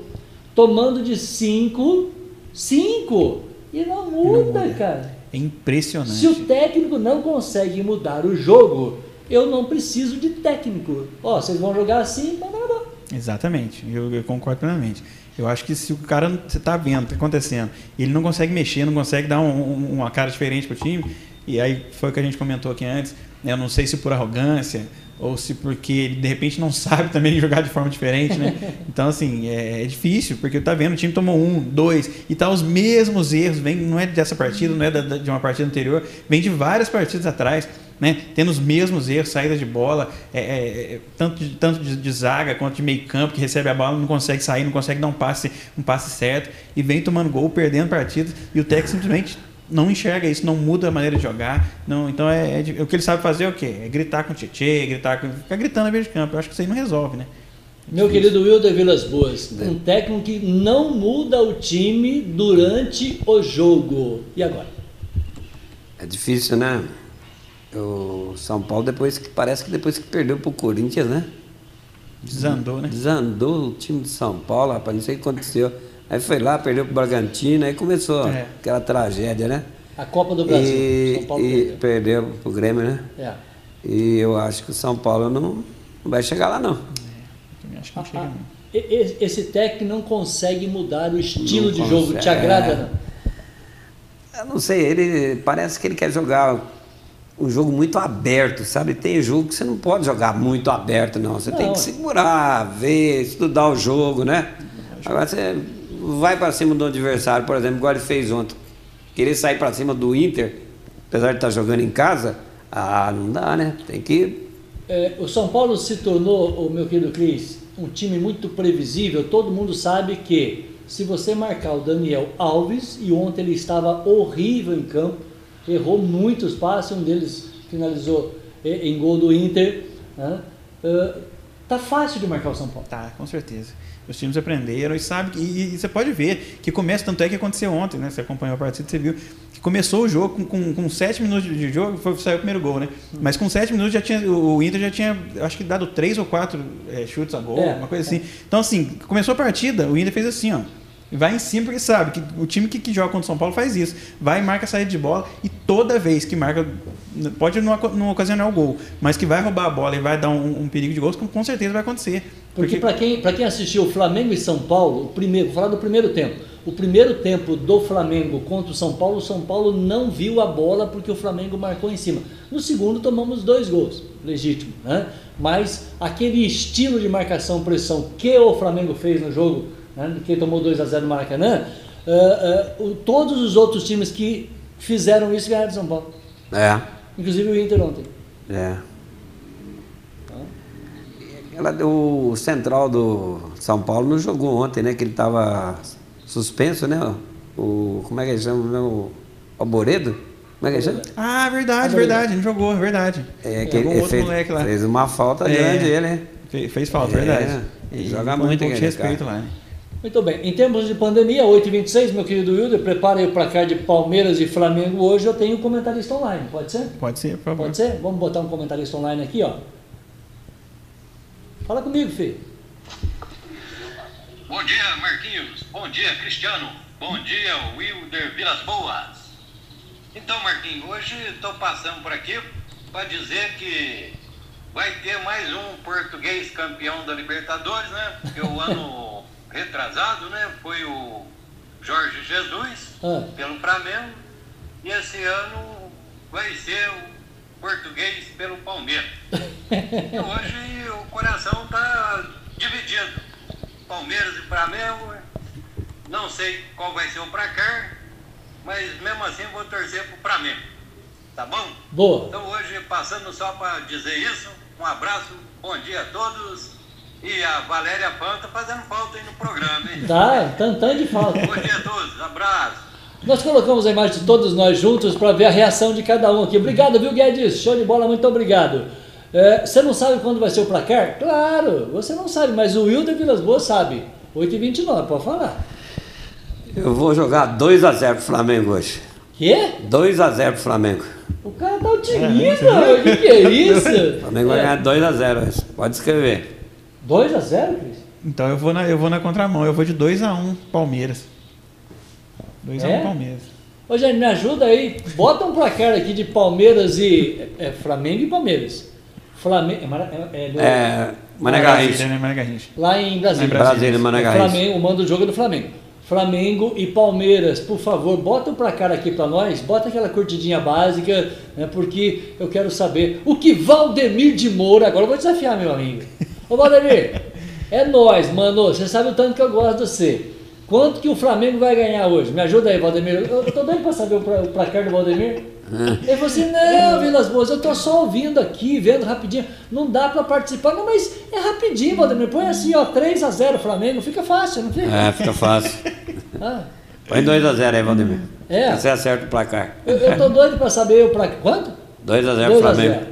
tomando de cinco, cinco, e não muda, cara. É impressionante. Se o técnico não consegue mudar o jogo, eu não preciso de técnico. Ó, vocês vão jogar assim, na bola. Exatamente, eu, eu concordo plenamente. Eu acho que se o cara você está vendo, está acontecendo, ele não consegue mexer, não consegue dar um- um- uma cara diferente para o time, e aí foi o que a gente comentou aqui antes? Eu não sei se por arrogância ou se porque ele de repente não sabe também jogar de forma diferente, né? Então assim é, é difícil porque tá vendo o time tomou um, dois e tá os mesmos erros, vem não é dessa partida, não é da- de uma partida anterior, vem de várias partidas atrás né? Tendo os mesmos erros, saídas de bola, é, é, é, tanto, de, tanto de, de zaga quanto de meio campo, que recebe a bola, não consegue sair, não consegue dar um passe, um passe certo, e vem tomando gol, perdendo partidas, e o técnico simplesmente não enxerga isso, não muda a maneira de jogar. Não, então é, é o que ele sabe fazer é o quê? É gritar com o Tietê, gritar com. ficar gritando na beira de campo. Eu acho que isso aí não resolve, né? Meu querido Wilder Vilas Boas, um técnico que não muda o time durante o jogo. E agora? É difícil, né? O São Paulo, depois que parece que depois que perdeu pro Corinthians, né? Desandou, né? Desandou o time de São Paulo, rapaz, não sei o que aconteceu. Aí foi lá, perdeu pro Bragantino, aí começou É. aquela tragédia, né? A Copa do Brasil. E, São Paulo e perdeu. perdeu pro Grêmio, né? É. E eu acho que o São Paulo não, não vai chegar lá, não. Também acho que não Ah, chega, não. Esse técnico não consegue mudar o estilo Não de jogo. Te consegue. agrada, não? Eu não sei, ele parece que ele quer jogar um jogo muito aberto, sabe? Tem jogo que você não pode jogar muito aberto, não. Você tem Não. que segurar, ver, estudar o jogo, né? Agora você vai para cima do adversário, por exemplo, igual ele fez ontem. Querer sair para cima do Inter, apesar de estar jogando em casa, ah, não dá, né? Tem que. É, o São Paulo se tornou, o meu querido Cris, um time muito previsível. Todo mundo sabe que se você marcar o Daniel Alves, e ontem ele estava horrível em campo, errou muitos passes, um deles finalizou eh, em gol do Inter. Né? Ah, tá fácil de marcar o São Paulo. Tá, com certeza. Os times aprenderam e sabe que, e, e você pode ver que começa, tanto é que aconteceu ontem, né? Você acompanhou a partida, você viu que começou o jogo com, com, com sete minutos de jogo, foi saiu o primeiro gol, né? Mas com sete minutos já tinha, o Inter já tinha, acho que dado três ou quatro eh, chutes a gol, É, uma coisa assim. Então, assim, começou a partida, o Inter fez assim, ó. Vai em cima porque sabe que o time que, que joga contra o São Paulo faz isso. Vai e marca a saída de bola e toda vez que marca, pode não, não ocasionar o gol, mas que vai roubar a bola e vai dar um, um perigo de gols, com, com certeza vai acontecer. Porque para quem, pra quem assistiu Flamengo e São Paulo, o primeiro, vou falar do primeiro tempo. O primeiro tempo do Flamengo contra o São Paulo, o São Paulo não viu a bola porque o Flamengo marcou em cima. No segundo tomamos dois gols, legítimo, né? Mas aquele estilo de marcação pressão que o Flamengo fez no jogo, né, que tomou 2 a 0 no Maracanã, ah, o- todos os outros times que fizeram isso ganharam de São Paulo. É, Inclusive o Inter ontem. é. Ela, o central do São Paulo não jogou ontem, né? Que ele estava suspenso, né? O, como é que ele chama? mesmo? O Alboredo? Como é que ele chama? Ah, verdade, verdade, não jogou, verdade. É, que Jogou ele outro fez, moleque lá. fez uma falta É. grande ele, né? Fe- Fez falta, É, verdade. ele E joga muito aquele respeito cara. lá, né? Muito bem. Em termos de pandemia, 8h26, meu querido Wilder, prepare o placar de Palmeiras e Flamengo hoje. Eu tenho um comentarista online, pode ser? Pode ser, por favor. Pode ser? Vamos botar um comentarista online aqui, ó. Fala comigo, filho. Bom dia, Marquinhos. Bom dia, Cristiano. Bom dia, Wilder Vilas Boas. Então, Marquinhos, hoje estou passando por aqui para dizer que vai ter mais um português campeão da Libertadores, né? Porque o ano retrasado, né, foi o Jorge Jesus Ah. pelo Flamengo e esse ano vai ser o português pelo Palmeiras. E hoje o coração está dividido. Palmeiras e Flamengo. Não sei qual vai ser o placar, mas mesmo assim vou torcer pro Flamengo. Tá bom? Boa. Então hoje, passando só para dizer isso, um abraço, bom dia a todos. E a Valéria Panta fazendo falta aí no programa, hein? Tá, tantão de falta. Bom dia a todos, abraço. Nós colocamos a imagem de todos nós juntos para ver a reação de cada um aqui. Obrigado, viu, Guedes? Show de bola, muito obrigado. É, você não sabe quando vai ser o placar? Claro, você não sabe, mas o Wilder Vilas Boas sabe. 8h29, pode falar. Eu vou jogar 2x0 pro Flamengo hoje. Quê? 2x0 pro Flamengo. O cara tá otimista, o que, que é isso? O Flamengo vai ganhar 2x0 hoje. Pode escrever. 2x0, Cris? Então eu vou na, eu vou na contramão, eu vou de 2x1 Palmeiras. 2x1 É? Palmeiras. Ô, gente, me ajuda aí. Bota um placar aqui de Palmeiras e. É, Flamengo e Palmeiras. Flamengo. É, é, é É, Mané Garrincha. Né? Lá em Brasília. Lá em Brasília, Mané É Garrincha. Flamengo, o mando do jogo é do Flamengo. Flamengo e Palmeiras, por favor, bota um placar aqui pra nós, bota aquela curtidinha básica, né, porque eu quero saber o que Valdemir de Moura, agora eu vou desafiar meu amigo. Ô Valdemir, é nós, mano, você sabe o tanto que eu gosto de você. Quanto que o Flamengo vai ganhar hoje? Me ajuda aí, Valdemir. Eu, eu tô doido pra saber o, pla- o placar do Valdemir. Ele falou assim, não, Vilas Boas, eu tô só ouvindo aqui, vendo rapidinho. Não dá pra participar. Não, mas é rapidinho, Valdemir. Põe assim, ó, 3x0 Flamengo. Fica fácil, não fica? É, fica fácil. Ah, Põe 2x0 aí, Valdemir. É. Você acerta o placar. eu, eu tô doido pra saber o placar. Quanto? 2x0 2 pro a 0. Flamengo.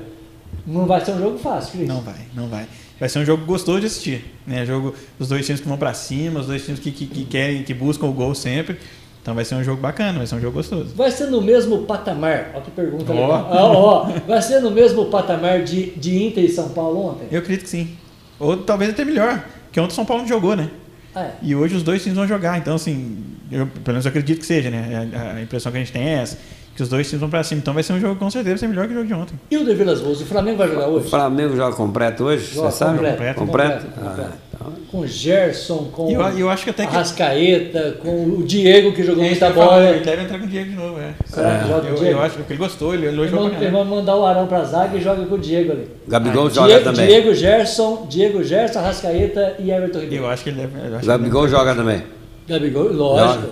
Não vai ser um jogo fácil, Cris. Não vai, não vai. Vai ser um jogo gostoso de assistir. Né? Jogo, os dois times que vão pra cima, os dois times que, que, que querem, que buscam o gol sempre. Então vai ser um jogo bacana, vai ser um jogo gostoso. Vai ser no mesmo patamar. Olha que pergunta Ó. legal. Ó, vai ser no mesmo patamar de, de Inter e São Paulo ontem? Eu acredito que sim. Ou talvez até melhor, porque ontem o São Paulo não jogou, né? Ah, é. E hoje os dois times vão jogar. Então, assim, eu, pelo menos eu acredito que seja, né? A, a impressão que a gente tem é essa. Que os dois times vão pra cima. Então vai ser um jogo com certeza vai ser melhor que o jogo de ontem. E o de Vilas Boas, o Flamengo vai jogar O hoje? Flamengo joga completo hoje, Joga você sabe? completo, Completo? completo, Ah, completo. então. Com Gerson, com eu, eu acho que até que. Arrascaeta, com o Diego que jogou É muita bola. Ele deve entrar com o Diego de novo, é. Será que joga com o Eu, Diego? eu acho que ele gostou, ele Ele elogiou pra vai caramba. mandar o Arão pra zaga e joga com o Diego ali. Gabigol Ah, joga Diego, também. Diego Gerson, Diego Gerson, Arrascaeta e Everton Ribeiro. Eu acho que ele deve. Gabigol ele joga também. Gabigol, lógico.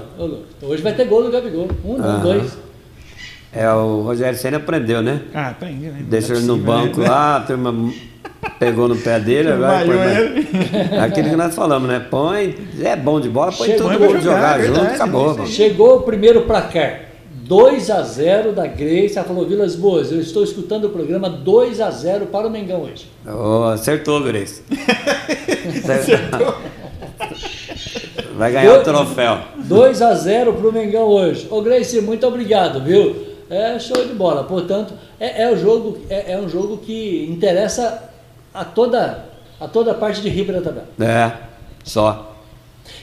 Hoje vai ter gol do Gabigol. Um, não, Aham. dois. É, o Rogério Senna aprendeu, né? Ah, aprende, né? Deixou é ele no banco né? lá, a turma pegou no pé dele, agora põe- ele. Aquilo que nós falamos, né? Põe, é bom de bola, põe Chegou, todo mundo jogar, jogar, é junto, verdade, acabou. aí. Chegou o primeiro placar. 2 a 0 da Grace. Ela falou, Vilas Boas, eu estou escutando o programa 2 a 0 para o Mengão hoje. Ô, acertou, Grace. Acertou. Vai ganhar o troféu. 2 a 0 para o Mengão hoje. Ô Grace, muito obrigado, viu? É show de bola. Portanto, é, é o jogo, é, é um jogo que interessa a toda, a toda a parte de Ribeira da tabela. É, só.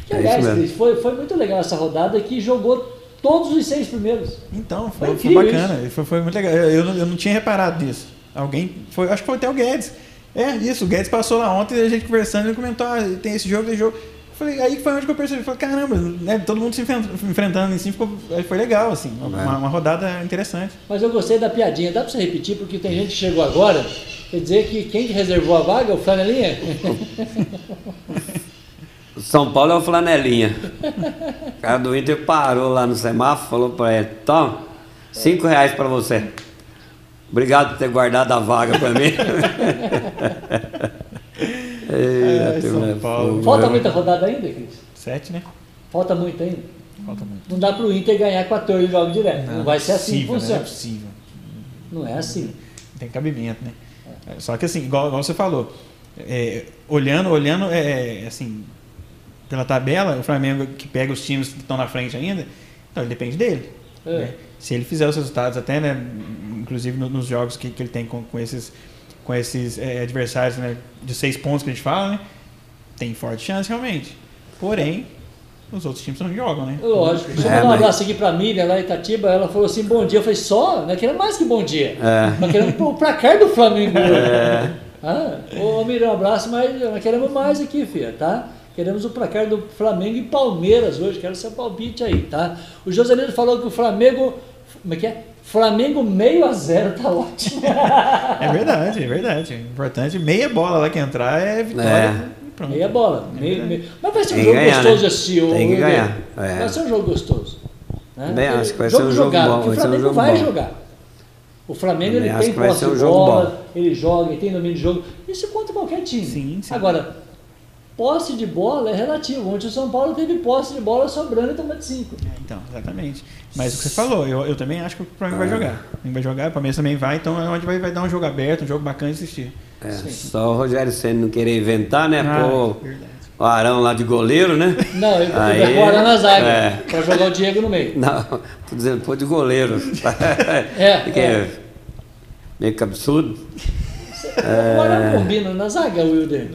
Que, É aliás, isso mesmo. Cris, foi, foi muito legal essa rodada que jogou todos os seis primeiros. Então, Foi foi, foi bacana. Foi, foi muito legal. Eu, eu, não, eu não tinha reparado nisso. Alguém. Foi, acho que foi até o Guedes. É, isso. O Guedes passou lá ontem a gente conversando ele comentou: ah, tem esse jogo, tem jogo. Falei, aí foi onde que eu percebi. Falei, caramba, né, todo mundo se enfren- enfrentando assim, ficou, aí foi legal, assim. É. Uma, uma rodada interessante. Mas eu gostei da piadinha. Dá para você repetir? Porque tem gente que chegou agora. Quer dizer que quem que reservou a vaga? é O Flanelinha? São Paulo é o flanelinha. O cara do Inter parou lá no semáforo, falou pra ele, toma, cinco reais pra você. Obrigado por ter guardado a vaga pra mim. A turma São é Paulo. Falta muita rodada ainda, Cris? Sete, né? Falta muito ainda. Falta muito. Não dá para o Inter ganhar 14 jogos direto. Não, vai ser assim que possível, né? Não é funciona. possível. Não é assim. Não tem cabimento, né? Só que assim, igual, igual você falou, é, olhando, olhando, é, assim, pela tabela, o Flamengo que pega os times que estão na frente ainda, então ele depende dele. É. né? Se ele fizer os resultados, até, né, inclusive no- nos jogos que, que ele tem com, com esses, com esses é, adversários né, de seis pontos que a gente fala, né, tem forte chance realmente. Porém, os outros times não jogam, né? Lógico. Deixa eu É, mandar um mas- abraço aqui pra Miriam lá em Itatiba. Ela falou assim: bom dia. Eu falei: só? Nós queremos mais que bom dia. É. Nós queremos o placar do Flamengo. Ah, ô Miriam, um abraço, mas nós queremos mais aqui, filha, tá? Queremos o placar do Flamengo e Palmeiras hoje. Quero seu palpite aí, tá? O Josanildo falou que o Flamengo. Como é que é? Flamengo meio a zero, tá ótimo. É verdade, é verdade. O importante, meia bola lá que entrar é vitória. É. Pronto. Meia bola. meio- meio- Mas vai ser um Tem jogo ganhar, gostoso né? de assistir. ô, Tem que Wilder. ganhar, é. Vai ser um jogo gostoso. né? Também acho que vai jogo ser um jogo jogado, bom, O um Flamengo jogo vai bom. jogar. O Flamengo ele tem posse um de jogo bola, ele joga, ele tem domínio de jogo. Isso contra qualquer time. Sim, sim. Agora, posse de bola é relativo. Ontem o São Paulo teve posse de bola sobrando e tomou de 5. É, Então, exatamente. Mas o que você falou, eu, eu também acho que o Flamengo Ah. vai jogar. O Flamengo vai jogar, o Palmeiras também vai, então é onde vai, vai dar um jogo aberto, um jogo bacana de assistir. É, só o Rogério Senna não querer inventar, né? Ah, Pô, verdade. o Arão lá de goleiro, né? Não, ele Aí, vai fora na zaga é. para jogar o Diego no meio. Não, tô dizendo, pô, de goleiro. É, Porque é. Meio que absurdo. O Arão combina na zaga, Wilder?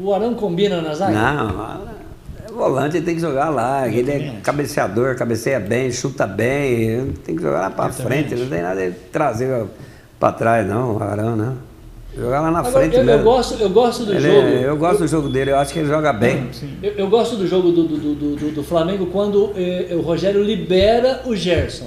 O Arão combina na zaga? Não, é volante, ele tem que jogar lá. Ele também é acho. cabeceador, cabeceia bem, chuta bem. Tem que jogar lá pra Eu também frente. Não tem nada de trazer pra trás, não, o Arão, não. Jogar lá na Agora, frente eu, eu mesmo. gosto, eu gosto do Ele jogo. é- eu gosto do jogo dele, eu acho que ele joga bem. Sim. Eu, eu gosto do jogo do, do, do, do- do Flamengo quando eh, o Rogério libera o Gerson.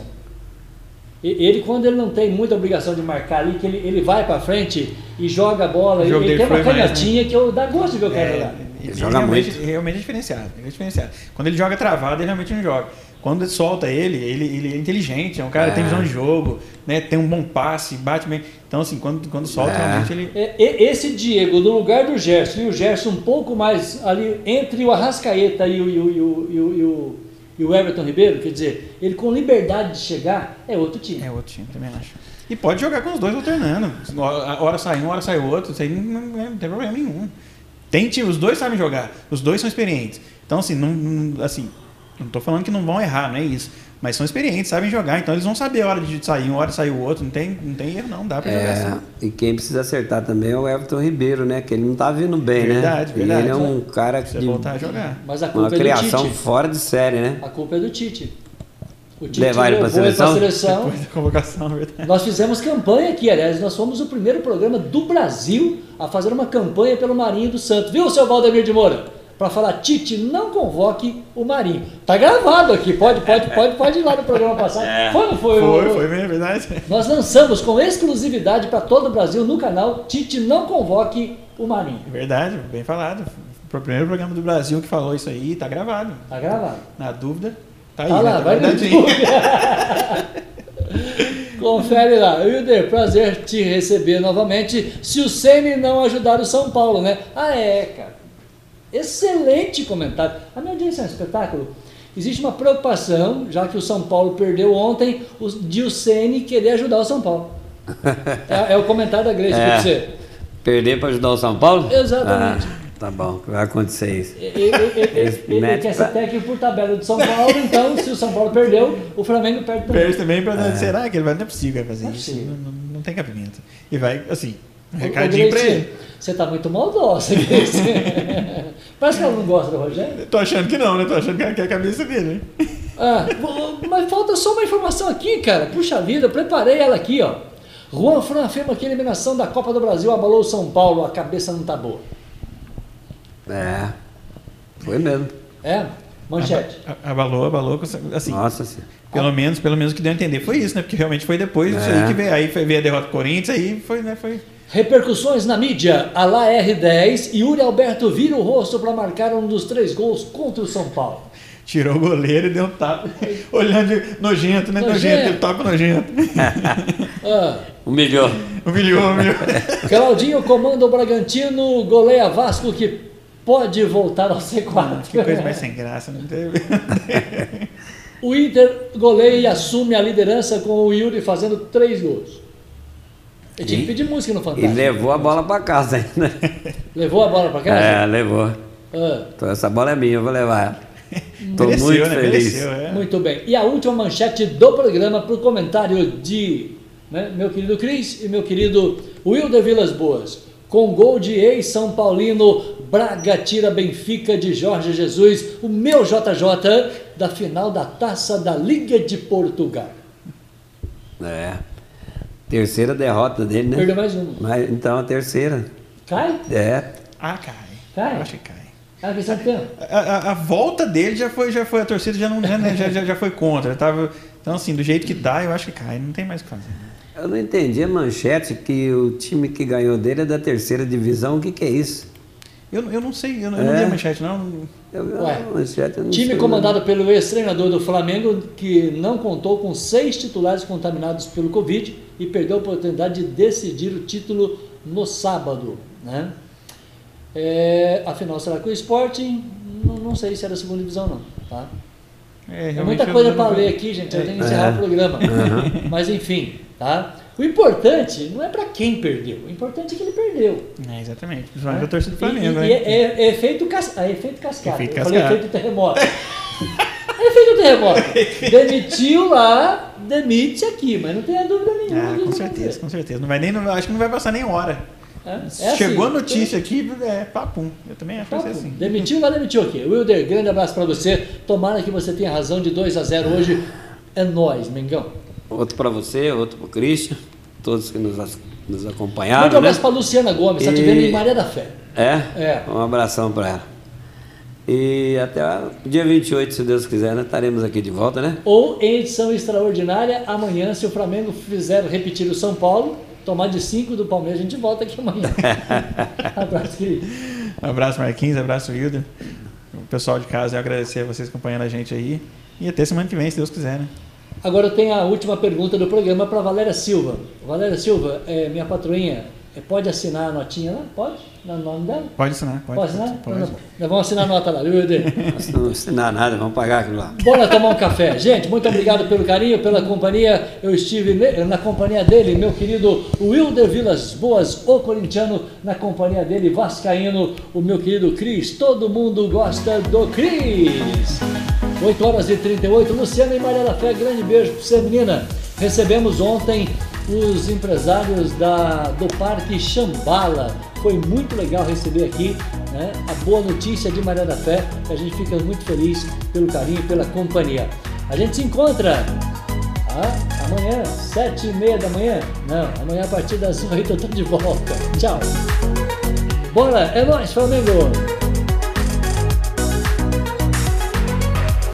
Ele, quando ele não tem muita obrigação de marcar ali, que ele, ele vai pra frente e joga a bola, ele, ele tem uma mais, né? canhotinha que eu dá gosto de ver o cara É, jogar. Ele joga realmente, muito. Realmente é diferenciado, ele é diferenciado. Quando ele joga travado, ele realmente não joga. Quando ele solta ele, ele, ele é inteligente, é um cara que tem É. visão de jogo, né, tem um bom passe, bate bem. Então, assim, quando, quando solta, É. realmente ele. É, Esse Diego, no lugar do Gerson, e o Gerson um pouco mais ali entre o Arrascaeta e o, e o, e o, e o, e o, Everton Ribeiro, quer dizer, ele com liberdade de chegar, é outro time. É outro time, também acho. E pode jogar com os dois alternando. Hora hora sai um, hora sai o outro, isso aí não, não- não tem problema nenhum. Tem time, os dois sabem jogar, os dois são experientes. Então, assim, não, não- assim, não tô falando que não vão errar, não é isso. Mas são experientes, sabem jogar, então eles vão saber a hora de sair um, a hora de sair o outro. Não tem, não tem erro, não, dá pra jogar É, assim. e quem precisa acertar também é o Everton Ribeiro, né? Que ele não tá vindo bem, Verdade, né? verdade. E ele é um cara Você de voltar a jogar. Mas a uma culpa é do criação Tite. fora de série, né? A culpa é do Tite. O Tite Levar ele pra levou ele seleção? seleção. Depois da convocação, na verdade. Nós fizemos campanha aqui, aliás, nós fomos o primeiro programa do Brasil a fazer uma campanha pelo Marinho do Santos. Viu, seu Valdemir de Moura? Para falar, Tite, não convoque o Marinho. Tá gravado aqui, pode, pode, pode, pode ir lá no programa passado. Foi ou não foi? Foi, ô? foi mesmo, é verdade. Nós lançamos com exclusividade para todo o Brasil no canal Tite, não convoque o Marinho. É verdade, bem falado. Foi o primeiro programa do Brasil que falou isso aí, tá gravado. Tá gravado. Na dúvida, tá aí. Tá lá, né? vai no. Confere lá. Wilder, prazer te receber novamente. Se o Ceni não ajudar o São Paulo, né? Ah, é, cara. Excelente comentário. A minha audiência é um espetáculo. Existe uma preocupação, já que o São Paulo perdeu ontem, o- de o Ceni querer ajudar o São Paulo. É, é o comentário da Grace É. pra você. Perder para ajudar o São Paulo? Exatamente. Ah, tá bom, vai acontecer isso. Ele, ele- ele- ele- quer pra- ser técnico por tabela do São Paulo, então se o São Paulo perdeu, o Flamengo perde também. Perde também pra será que ele vai? Não é possível que vai fazer Não é isso. possível. Não, não- tem cabimento. E vai, assim, recadinho pra ele. Você tá muito maldosa. Parece que ela não gosta do Rogério. Tô achando que não, né? Tô achando que é que é a cabeça dele, né? Ah, mas falta só uma informação aqui, cara. Puxa vida, eu preparei ela aqui, ó. Juan Fran afirma que a eliminação da Copa do Brasil abalou o São Paulo, a cabeça não tá boa. É, foi mesmo. É? Manchete. Abalou, abalou, assim. Nossa senhora. Pelo menos, pelo menos que deu a entender foi isso, né? Porque realmente foi depois disso É. aí que veio. Aí ver a derrota do Corinthians, aí foi, né? Foi. Repercussões na mídia. Alá R10 e Yuri Alberto vira o rosto para marcar um dos três gols contra o São Paulo. Tirou o goleiro e deu um tapa. Olhando de nojento, né? Nojento. Nojento, ele tapa nojento. Ah, Humilhou. Humilhou, humilhou. Claudinho comanda o Bragantino, goleia Vasco que pode voltar ao C4. Que coisa mais sem graça, não teve? O Inter goleia e assume a liderança com o Yuri fazendo três gols. Eu tinha que E- pedir música no E Fantástico. levou a bola para casa ainda. Levou a bola pra casa? É, levou. Ah, Então essa bola é minha, eu vou levar ela. Tô Mereceu, muito né? feliz. Mereceu, é. muito bem. E a última manchete do programa para o comentário de né, meu querido Cris e meu querido Wilder Vilas Boas. Com gol de ex-São Paulino, Braga tira Benfica de Jorge Jesus, o meu JJ, da final da Taça da Liga de Portugal. É. Terceira derrota dele, né? Perdeu mais uma. Mas, então a terceira. Cai? É. Ah, cai. Cai? Eu acho que cai. Ah. A, a- a volta dele já foi, já foi, a torcida já, não, já, né, já, já, já foi contra. Tava, então, assim, do jeito que tá, eu acho que cai. Não tem mais o que fazer. Eu não entendi a manchete que o time que ganhou dele é da terceira divisão. O que, que é isso? Eu, eu não sei, eu, não- eu não É? vi a manchete, não. Eu, Ué, a manchete eu não Time sei, comandado pelo ex-treinador do Flamengo, que não contou com seis titulares contaminados pelo Covid e perdeu a oportunidade de decidir o título no sábado. Né? É, afinal, será que o Sporting? Não, não sei se é da segunda divisão, não. Tá? É, É muita coisa para ler aqui, gente. Eu tenho que É. encerrar o programa. Mas enfim, tá? O importante não é para quem perdeu. O importante é que ele perdeu. É, exatamente. Principalmente a torcida do E- Flamengo, e, né? é, é- é efeito, cas, é efeito cascata. Efeito Eu falei efeito terremoto. é efeito terremoto. Demitiu lá, demite aqui, mas não tenha dúvida nenhuma. Ah, com certeza, com certeza. Não vai nem, não- acho que não vai passar nem hora. É, é Chegou assim, a notícia aqui, é papum. Eu também acho que vai ser Papo. assim. Demitiu lá, demitiu aqui. Wilder, grande abraço pra você. Tomara que você tenha razão de 2 a 0 hoje. É nóis, Mengão. Outro para você, outro para o Christian, todos que nos, nos acompanharam. um Né? abraço pra Luciana Gomes, tá te E- vendo em Maria da Fé. É? É. Um abração para ela. E até o dia 28, se Deus quiser, né? estaremos aqui de volta, né? Ou em edição extraordinária, amanhã, se o Flamengo fizer repetir o São Paulo, tomar de 5 do Palmeiras, a gente volta aqui amanhã. abraço, querido. Abraço, Marquinhos, abraço, Wilder. O pessoal de casa, eu agradecer a vocês acompanhando a gente aí. E até semana que vem, se Deus quiser, né? Agora eu tenho a última pergunta do programa para Valéria Silva. Valéria Silva, é, minha patroinha, pode assinar a notinha lá? Pode? No nome dela? Pode assinar, pode. Pode assinar? pode. Então, Nós vamos assinar a nota lá, viu, Eder? Nós não ensinar nada, vamos pagar aquilo lá. Bora tomar um café. Gente, muito obrigado pelo carinho, pela companhia. Eu estive na companhia dele, meu querido Wilder Vilas Boas, o corintiano, na companhia dele, Vascaíno, o meu querido Cris. Todo mundo gosta do Cris. 8 horas e 38. Luciana e Maria da Fé, grande beijo pra você, menina. Recebemos ontem os empresários da, do Parque Chambala. Foi muito legal receber aqui né, a boa notícia de Maria da Fé. A gente fica muito feliz pelo carinho e pela companhia. A gente se encontra ah, amanhã, sete e meia da manhã. Não, amanhã a partir das oito eu tô de volta. Tchau. Bora, é nóis, Flamengo!